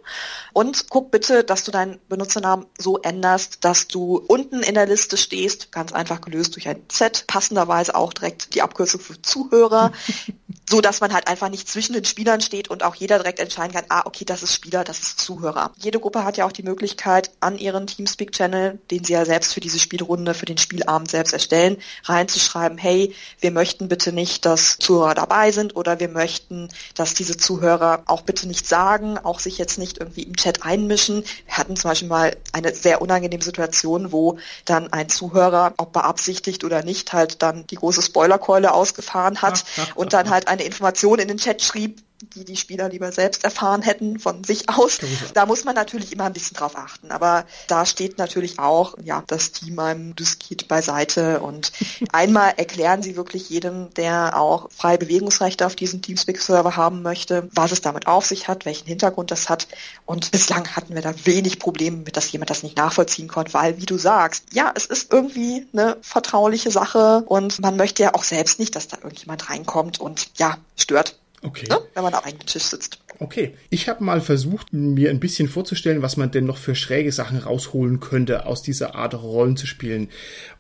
Und guck bitte, dass du deinen Benutzernamen so änderst, dass du unten in der Liste stehst, ganz einfach gelöst durch ein Z, passenderweise auch direkt die Abkürzung für Zuhörer, so dass man halt einfach nicht zwischen den Spielern steht und auch jeder direkt entscheiden kann, ah, okay, das ist Spieler, das ist Zuhörer. Jede Gruppe hat ja auch die Möglichkeit, an ihren Teamspeak-Channel, den sie ja selbst für diese Spielrunde, für den Spielabend selbst erstellen, reinzuschreiben, hey, wir möchten bitte nicht, dass Zuhörer dabei sind oder wir möchten, dass diese Zuhörer auch bitte nicht sagen, auch sich jetzt nicht irgendwie im Chat einmischen. Wir hatten zum Beispiel mal eine sehr unangenehme Situation, wo dann ein Zuhörer, ob beabsichtigt oder nicht, halt dann die große Spoilerkeule ausgefahren hat und dann halt eine Information in den Chat schrieb, die die Spieler lieber selbst erfahren hätten von sich aus. Da muss man natürlich immer ein bisschen drauf achten. Aber da steht natürlich auch, ja, das Team einem Diskit beiseite und einmal erklären sie wirklich jedem, der auch freie Bewegungsrechte auf diesem Teamspeak-Server haben möchte, was es damit auf sich hat, welchen Hintergrund das hat. Und bislang hatten wir da wenig Probleme mit, dass jemand das nicht nachvollziehen konnte, weil, wie du sagst, ja, es ist irgendwie eine vertrauliche Sache und man möchte ja auch selbst nicht, dass da irgendjemand reinkommt und ja, stört. Okay. Ne? Wenn man am eigenen Tisch sitzt. Okay. Ich habe mal versucht, mir ein bisschen vorzustellen, was man denn noch für schräge Sachen rausholen könnte, aus dieser Art Rollen zu spielen.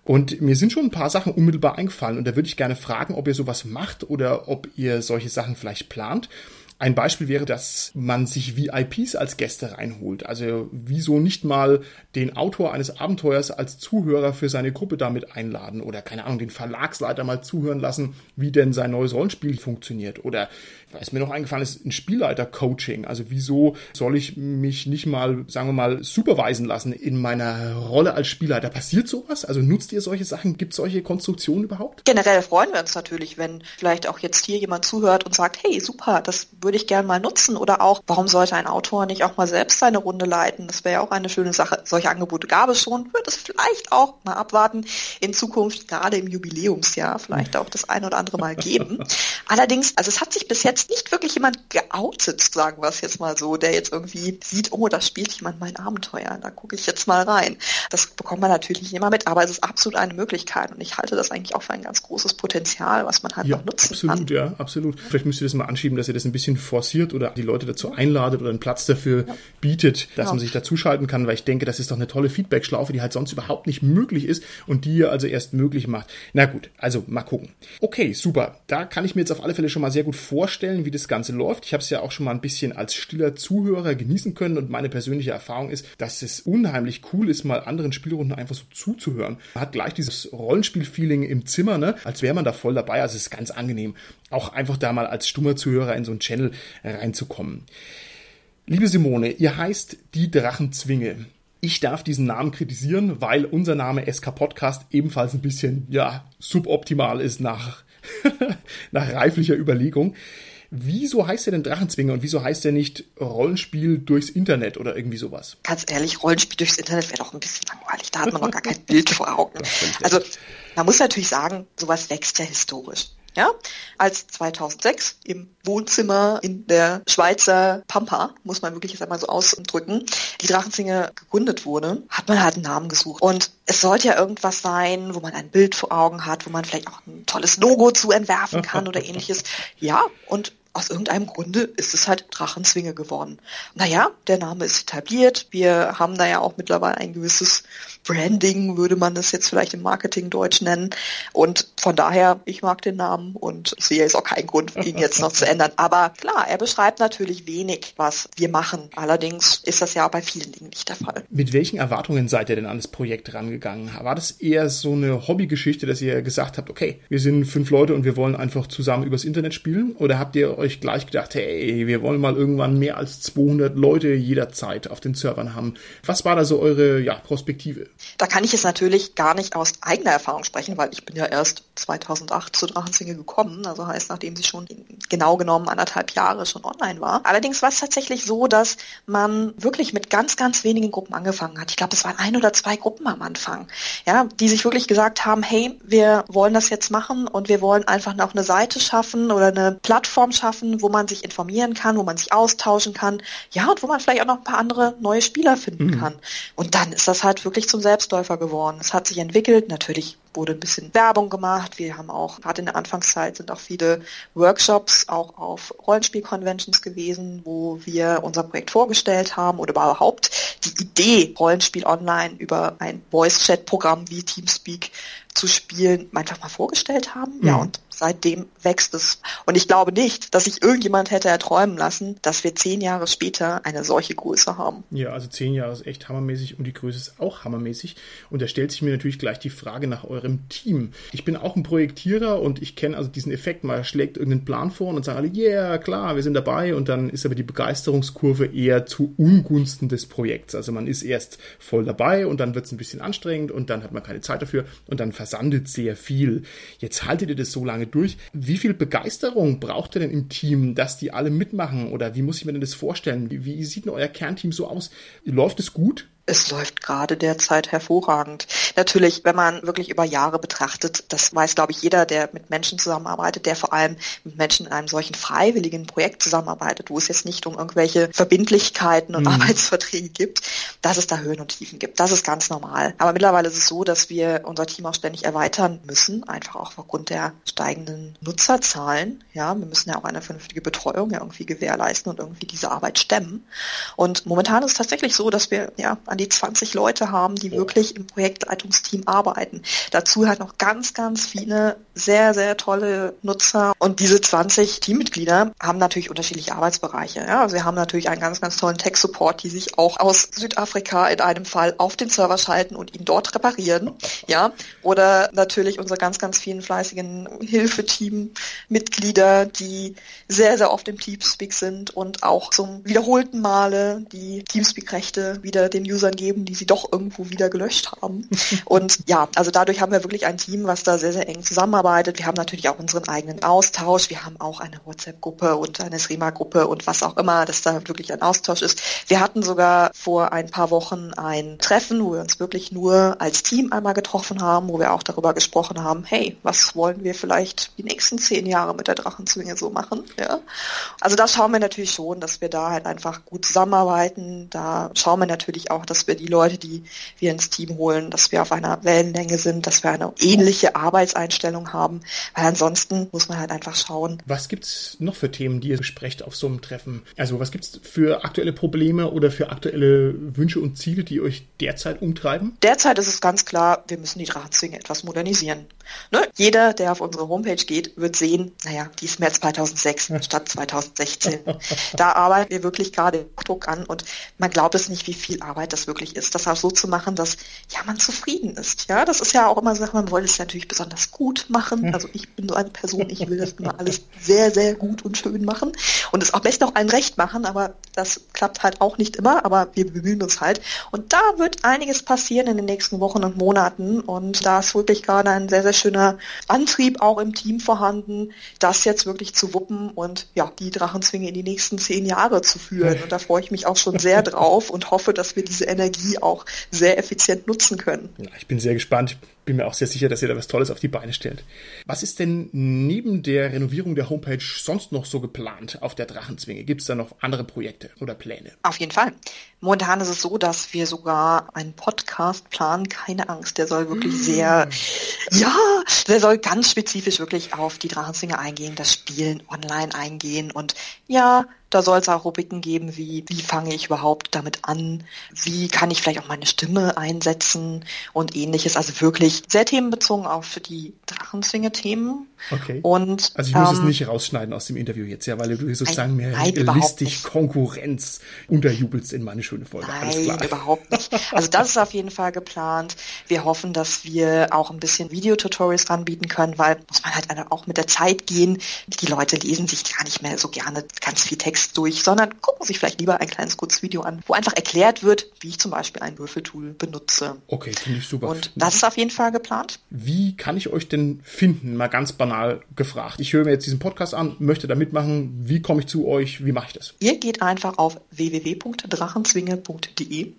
Und mir sind schon ein paar Sachen unmittelbar eingefallen. Und da würde ich gerne fragen, ob ihr sowas macht oder ob ihr solche Sachen vielleicht plant. Ein Beispiel wäre, dass man sich VIPs als Gäste reinholt. Also wieso nicht mal den Autor eines Abenteuers als Zuhörer für seine Gruppe damit einladen oder keine Ahnung, den Verlagsleiter mal zuhören lassen, wie denn sein neues Rollenspiel funktioniert oder was mir noch eingefallen ist, ein Spielleiter-Coaching. Also wieso soll ich mich nicht mal, sagen wir mal, supervisen lassen in meiner Rolle als Spielleiter? Passiert sowas? Also nutzt ihr solche Sachen? Gibt es solche Konstruktionen überhaupt? Generell freuen wir uns natürlich, wenn vielleicht auch jetzt hier jemand zuhört und sagt, hey, super, das würde ich gerne mal nutzen. Oder auch, warum sollte ein Autor nicht auch mal selbst seine Runde leiten? Das wäre ja auch eine schöne Sache. Solche Angebote gab es schon. Wird es vielleicht auch mal abwarten. In Zukunft, gerade im Jubiläumsjahr, vielleicht auch das ein oder andere Mal geben. Allerdings, also es hat sich bis jetzt nicht wirklich jemand geoutet, sagen wir es jetzt mal so, der jetzt irgendwie sieht, oh, da spielt jemand mein Abenteuer, da gucke ich jetzt mal rein. Das bekommt man natürlich nicht immer mit, aber es ist absolut eine Möglichkeit und ich halte das eigentlich auch für ein ganz großes Potenzial, was man halt ja, noch nutzen absolut, kann. Ja, absolut. Vielleicht müsst ihr das mal anschieben, dass ihr das ein bisschen forciert oder die Leute dazu einladet oder einen Platz dafür ja. bietet, dass ja. man sich dazuschalten kann, weil ich denke, das ist doch eine tolle Feedback-Schlaufe, die halt sonst überhaupt nicht möglich ist und die ihr also erst möglich macht. Na gut, also mal gucken. Okay, super. Da kann ich mir jetzt auf alle Fälle schon mal sehr gut vorstellen, wie das Ganze läuft. Ich habe es ja auch schon mal ein bisschen als stiller Zuhörer genießen können und meine persönliche Erfahrung ist, dass es unheimlich cool ist, mal anderen Spielrunden einfach so zuzuhören. Man hat gleich dieses Rollenspiel-Feeling im Zimmer, ne? als wäre man da voll dabei. Also es ist ganz angenehm, auch einfach da mal als stummer Zuhörer in so einen Channel reinzukommen. Liebe Simone, ihr heißt die Drachenzwinge. Ich darf diesen Namen kritisieren, weil unser Name SK Podcast ebenfalls ein bisschen, ja, suboptimal ist nach, nach reiflicher Überlegung. Wieso heißt er denn Drachenzwinger und wieso heißt er nicht Rollenspiel durchs Internet oder irgendwie sowas? Ganz ehrlich, Rollenspiel durchs Internet wäre doch ein bisschen langweilig. Da hat man noch gar kein Bild vor Augen. Also man muss natürlich sagen, sowas wächst ja historisch. Ja, als 2006 im Wohnzimmer in der Schweizer Pampa, muss man wirklich jetzt einmal so ausdrücken, die Drachenzwinge gegründet wurde, hat man halt einen Namen gesucht. Und es sollte ja irgendwas sein, wo man ein Bild vor Augen hat, wo man vielleicht auch ein tolles Logo zu entwerfen kann oder ähnliches. Ja, und aus irgendeinem Grunde ist es halt Drachenzwinge geworden. Naja, der Name ist etabliert. Wir haben da ja auch mittlerweile ein gewisses Branding, würde man das jetzt vielleicht im Marketing Deutsch nennen. Und von daher, ich mag den Namen und sehe jetzt auch keinen Grund, ihn jetzt noch zu ändern. Aber klar, er beschreibt natürlich wenig, was wir machen. Allerdings ist das ja bei vielen Dingen nicht der Fall. Mit welchen Erwartungen seid ihr denn an das Projekt rangegangen? War das eher so eine Hobbygeschichte, dass ihr gesagt habt, okay, wir sind fünf Leute und wir wollen einfach zusammen übers Internet spielen? Oder habt ihr euch gleich gedacht, hey, wir wollen mal irgendwann mehr als 200 Leute jederzeit auf den Servern haben. Was war da so eure ja, Prospektive? Da kann ich jetzt natürlich gar nicht aus eigener Erfahrung sprechen, weil ich bin ja erst 2008 zu Drachenzwinge gekommen, also heißt, nachdem sie schon genau genommen anderthalb Jahre schon online war. Allerdings war es tatsächlich so, dass man wirklich mit ganz, ganz wenigen Gruppen angefangen hat. Ich glaube, es waren ein oder zwei Gruppen am Anfang, ja, die sich wirklich gesagt haben, hey, wir wollen das jetzt machen und wir wollen einfach noch eine Seite schaffen oder eine Plattform schaffen, wo man sich informieren kann, wo man sich austauschen kann, ja, und wo man vielleicht auch noch ein paar andere neue Spieler finden mhm. kann. Und dann ist das halt wirklich zum Selbstläufer geworden. Es hat sich entwickelt, natürlich wurde ein bisschen Werbung gemacht. Wir haben auch, gerade in der Anfangszeit sind auch viele Workshops auch auf Rollenspiel-Conventions gewesen, wo wir unser Projekt vorgestellt haben oder überhaupt die Idee, Rollenspiel online über ein Voice-Chat-Programm wie Teamspeak zu spielen, einfach mal vorgestellt haben. Mhm. Ja, und seitdem wächst es. Und ich glaube nicht, dass sich irgendjemand hätte erträumen lassen, dass wir zehn Jahre später eine solche Größe haben. Ja, also zehn Jahre ist echt hammermäßig und die Größe ist auch hammermäßig. Und da stellt sich mir natürlich gleich die Frage nach eurem Team. Ich bin auch ein Projektierer und ich kenne also diesen Effekt, man schlägt irgendeinen Plan vor und sagen alle, yeah, klar, wir sind dabei. Und dann ist aber die Begeisterungskurve eher zu Ungunsten des Projekts. Also man ist erst voll dabei und dann wird es ein bisschen anstrengend und dann hat man keine Zeit dafür und dann versandet sehr viel. Jetzt haltet ihr das so lange durch. Wie viel Begeisterung braucht ihr denn im Team, dass die alle mitmachen? Oder wie muss ich mir denn das vorstellen? Wie, wie sieht denn euer Kernteam so aus? Läuft es gut? Es läuft gerade derzeit hervorragend. Natürlich, wenn man wirklich über Jahre betrachtet, das weiß, glaube ich, jeder, der mit Menschen zusammenarbeitet, der vor allem mit Menschen in einem solchen freiwilligen Projekt zusammenarbeitet, wo es jetzt nicht um irgendwelche Verbindlichkeiten und mhm. Arbeitsverträge gibt, dass es da Höhen und Tiefen gibt. Das ist ganz normal. Aber mittlerweile ist es so, dass wir unser Team auch ständig erweitern müssen, einfach auch aufgrund der steigenden Nutzerzahlen. Ja, wir müssen ja auch eine vernünftige Betreuung ja irgendwie gewährleisten und irgendwie diese Arbeit stemmen. Und momentan ist es tatsächlich so, dass wir ja an die 20 Leute haben, die wirklich im Projektleitungsteam arbeiten. Dazu halt noch ganz, ganz viele sehr, sehr tolle Nutzer. Und diese 20 Teammitglieder haben natürlich unterschiedliche Arbeitsbereiche. Ja, sie haben natürlich einen ganz, ganz tollen Tech-Support, die sich auch aus Südafrika in einem Fall auf den Server schalten und ihn dort reparieren. Ja, oder natürlich unsere ganz, ganz vielen fleißigen Hilfeteam-Mitglieder, die sehr, sehr oft im Teamspeak sind und auch zum wiederholten Male die Teamspeak-Rechte wieder den User Usern geben, die sie doch irgendwo wieder gelöscht haben. Und ja, also dadurch haben wir wirklich ein Team, was da sehr, sehr eng zusammenarbeitet. Wir haben natürlich auch unseren eigenen Austausch. Wir haben auch eine WhatsApp-Gruppe und eine Srema-Gruppe und was auch immer, dass da wirklich ein Austausch ist. Wir hatten sogar vor ein paar Wochen ein Treffen, wo wir uns wirklich nur als Team einmal getroffen haben, wo wir auch darüber gesprochen haben, hey, was wollen wir vielleicht die nächsten zehn Jahre mit der Drachenzwinge so machen? Ja? Also da schauen wir natürlich schon, dass wir da halt einfach gut zusammenarbeiten. Da schauen wir natürlich auch, dass dass wir die Leute, die wir ins Team holen, dass wir auf einer Wellenlänge sind, dass wir eine ähnliche Arbeitseinstellung haben, weil ansonsten muss man halt einfach schauen. Was gibt's noch für Themen, die ihr besprecht auf so einem Treffen? Also was gibt's für aktuelle Probleme oder für aktuelle Wünsche und Ziele, die euch derzeit umtreiben? Derzeit ist es ganz klar, wir müssen die Drachenzwinge etwas modernisieren. Ne? Jeder, der auf unsere Homepage geht, wird sehen, naja, die ist März 2006 statt 2016. da arbeiten wir wirklich gerade Druck an und man glaubt es nicht, wie viel Arbeit das wirklich ist, das auch so zu machen, dass ja man zufrieden ist. Ja, das ist ja auch immer so, man wollte es natürlich besonders gut machen. Also ich bin so eine Person, ich will das immer alles sehr, sehr gut und schön machen und es auch best auch allen recht machen, aber das klappt halt auch nicht immer, aber wir bemühen uns halt. Und da wird einiges passieren in den nächsten Wochen und Monaten und da ist wirklich gerade ein sehr, sehr schöner Antrieb auch im Team vorhanden, das jetzt wirklich zu wuppen und ja, die Drachenzwinge in die nächsten zehn Jahre zu führen. Und da freue ich mich auch schon sehr drauf und hoffe, dass wir diese Energie auch sehr effizient nutzen können. Ja, ich bin sehr gespannt bin mir auch sehr sicher, dass ihr da was Tolles auf die Beine stellt. Was ist denn neben der Renovierung der Homepage sonst noch so geplant auf der Drachenzwinge? Gibt es da noch andere Projekte oder Pläne? Auf jeden Fall. Momentan ist es so, dass wir sogar einen Podcast planen. Keine Angst, der soll wirklich mm. sehr, ja, der soll ganz spezifisch wirklich auf die Drachenzwinge eingehen, das Spielen online eingehen und ja, da soll es auch Rubriken geben, wie wie fange ich überhaupt damit an, wie kann ich vielleicht auch meine Stimme einsetzen und ähnliches. Also wirklich sehr themenbezogen auf die Drachenzwinge-Themen. Okay. Und, also ich muss ähm, es nicht rausschneiden aus dem Interview jetzt, ja, weil du sozusagen mir überhaupt listig. Konkurrenz unterjubelst in meine schöne Folge. Alles Nein, klar. überhaupt nicht. Also das ist auf jeden Fall geplant. Wir hoffen, dass wir auch ein bisschen Videotutorials anbieten können, weil muss man halt auch mit der Zeit gehen. Die Leute lesen sich gar nicht mehr so gerne ganz viel Text durch, sondern gucken sich vielleicht lieber ein kleines kurzes Video an, wo einfach erklärt wird, wie ich zum Beispiel ein Würfeltool benutze. Okay, finde ich super. Und das ist auf jeden Fall geplant. Wie kann ich euch denn finden? Mal ganz banal gefragt. Ich höre mir jetzt diesen Podcast an, möchte da mitmachen. Wie komme ich zu euch? Wie mache ich das? Ihr geht einfach auf www.drachenzwinge.de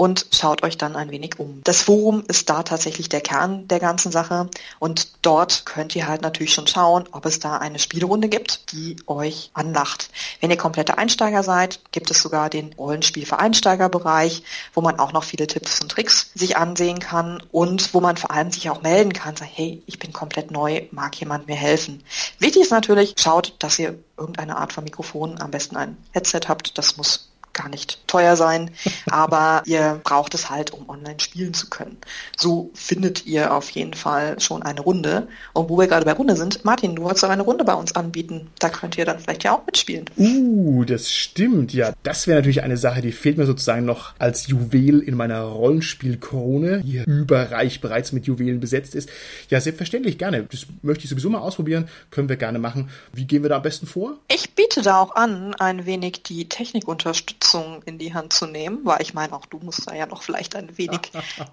und schaut euch dann ein wenig um. Das Forum ist da tatsächlich der Kern der ganzen Sache und dort könnt ihr halt natürlich schon schauen, ob es da eine Spielrunde gibt, die euch anlacht. Wenn ihr komplette Einsteiger seid, gibt es sogar den Rollenspiel für Einsteigerbereich, wo man auch noch viele Tipps und Tricks sich ansehen kann und wo man vor allem sich auch melden kann, sagt, hey, ich bin komplett neu, mag jemand mir helfen. Wichtig ist natürlich, schaut, dass ihr irgendeine Art von Mikrofon, am besten ein Headset habt, das muss gar nicht teuer sein, aber ihr braucht es halt, um online spielen zu können. So findet ihr auf jeden Fall schon eine Runde. Und wo wir gerade bei Runde sind, Martin, du wolltest doch eine Runde bei uns anbieten. Da könnt ihr dann vielleicht ja auch mitspielen. Uh, das stimmt. Ja, das wäre natürlich eine Sache, die fehlt mir sozusagen noch als Juwel in meiner Rollenspielkrone, die überreich bereits mit Juwelen besetzt ist. Ja, selbstverständlich, gerne. Das möchte ich sowieso mal ausprobieren. Können wir gerne machen. Wie gehen wir da am besten vor? Ich biete da auch an, ein wenig die Technikunterstützung in die Hand zu nehmen, weil ich meine, auch du musst da ja noch vielleicht ein wenig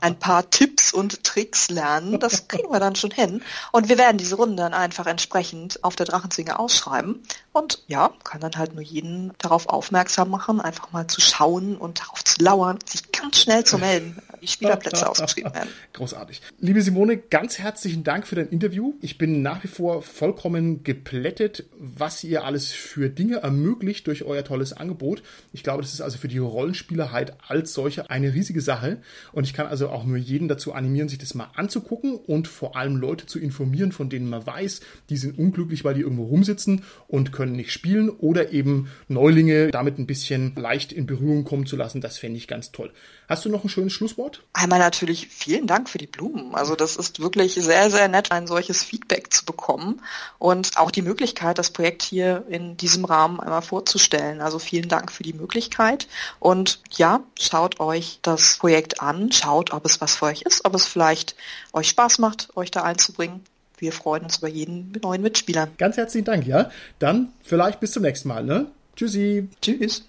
ein paar Tipps und Tricks lernen. Das kriegen wir dann schon hin. Und wir werden diese Runde dann einfach entsprechend auf der Drachenzwinge ausschreiben. Und ja, kann dann halt nur jeden darauf aufmerksam machen, einfach mal zu schauen und darauf zu lauern, sich ganz schnell zu melden, die Spielerplätze ausgeschrieben werden. Großartig. Liebe Simone, ganz herzlichen Dank für dein Interview. Ich bin nach wie vor vollkommen geplättet, was ihr alles für Dinge ermöglicht durch euer tolles Angebot. Ich glaube, das ist also für die Rollenspieler halt als solche eine riesige Sache. Und ich kann also auch nur jeden dazu animieren, sich das mal anzugucken und vor allem Leute zu informieren, von denen man weiß, die sind unglücklich, weil die irgendwo rumsitzen und können nicht spielen oder eben Neulinge damit ein bisschen leicht in Berührung kommen zu lassen. Das fände ich ganz toll. Hast du noch ein schönes Schlusswort? Einmal natürlich vielen Dank für die Blumen. Also das ist wirklich sehr, sehr nett, ein solches Feedback zu bekommen und auch die Möglichkeit, das Projekt hier in diesem Rahmen einmal vorzustellen. Also vielen Dank für die Möglichkeit und ja, schaut euch das Projekt an, schaut, ob es was für euch ist, ob es vielleicht euch Spaß macht, euch da einzubringen. Wir freuen uns über jeden neuen Mitspieler. Ganz herzlichen Dank, ja. Dann vielleicht bis zum nächsten Mal, ne? Tschüssi. Tschüss.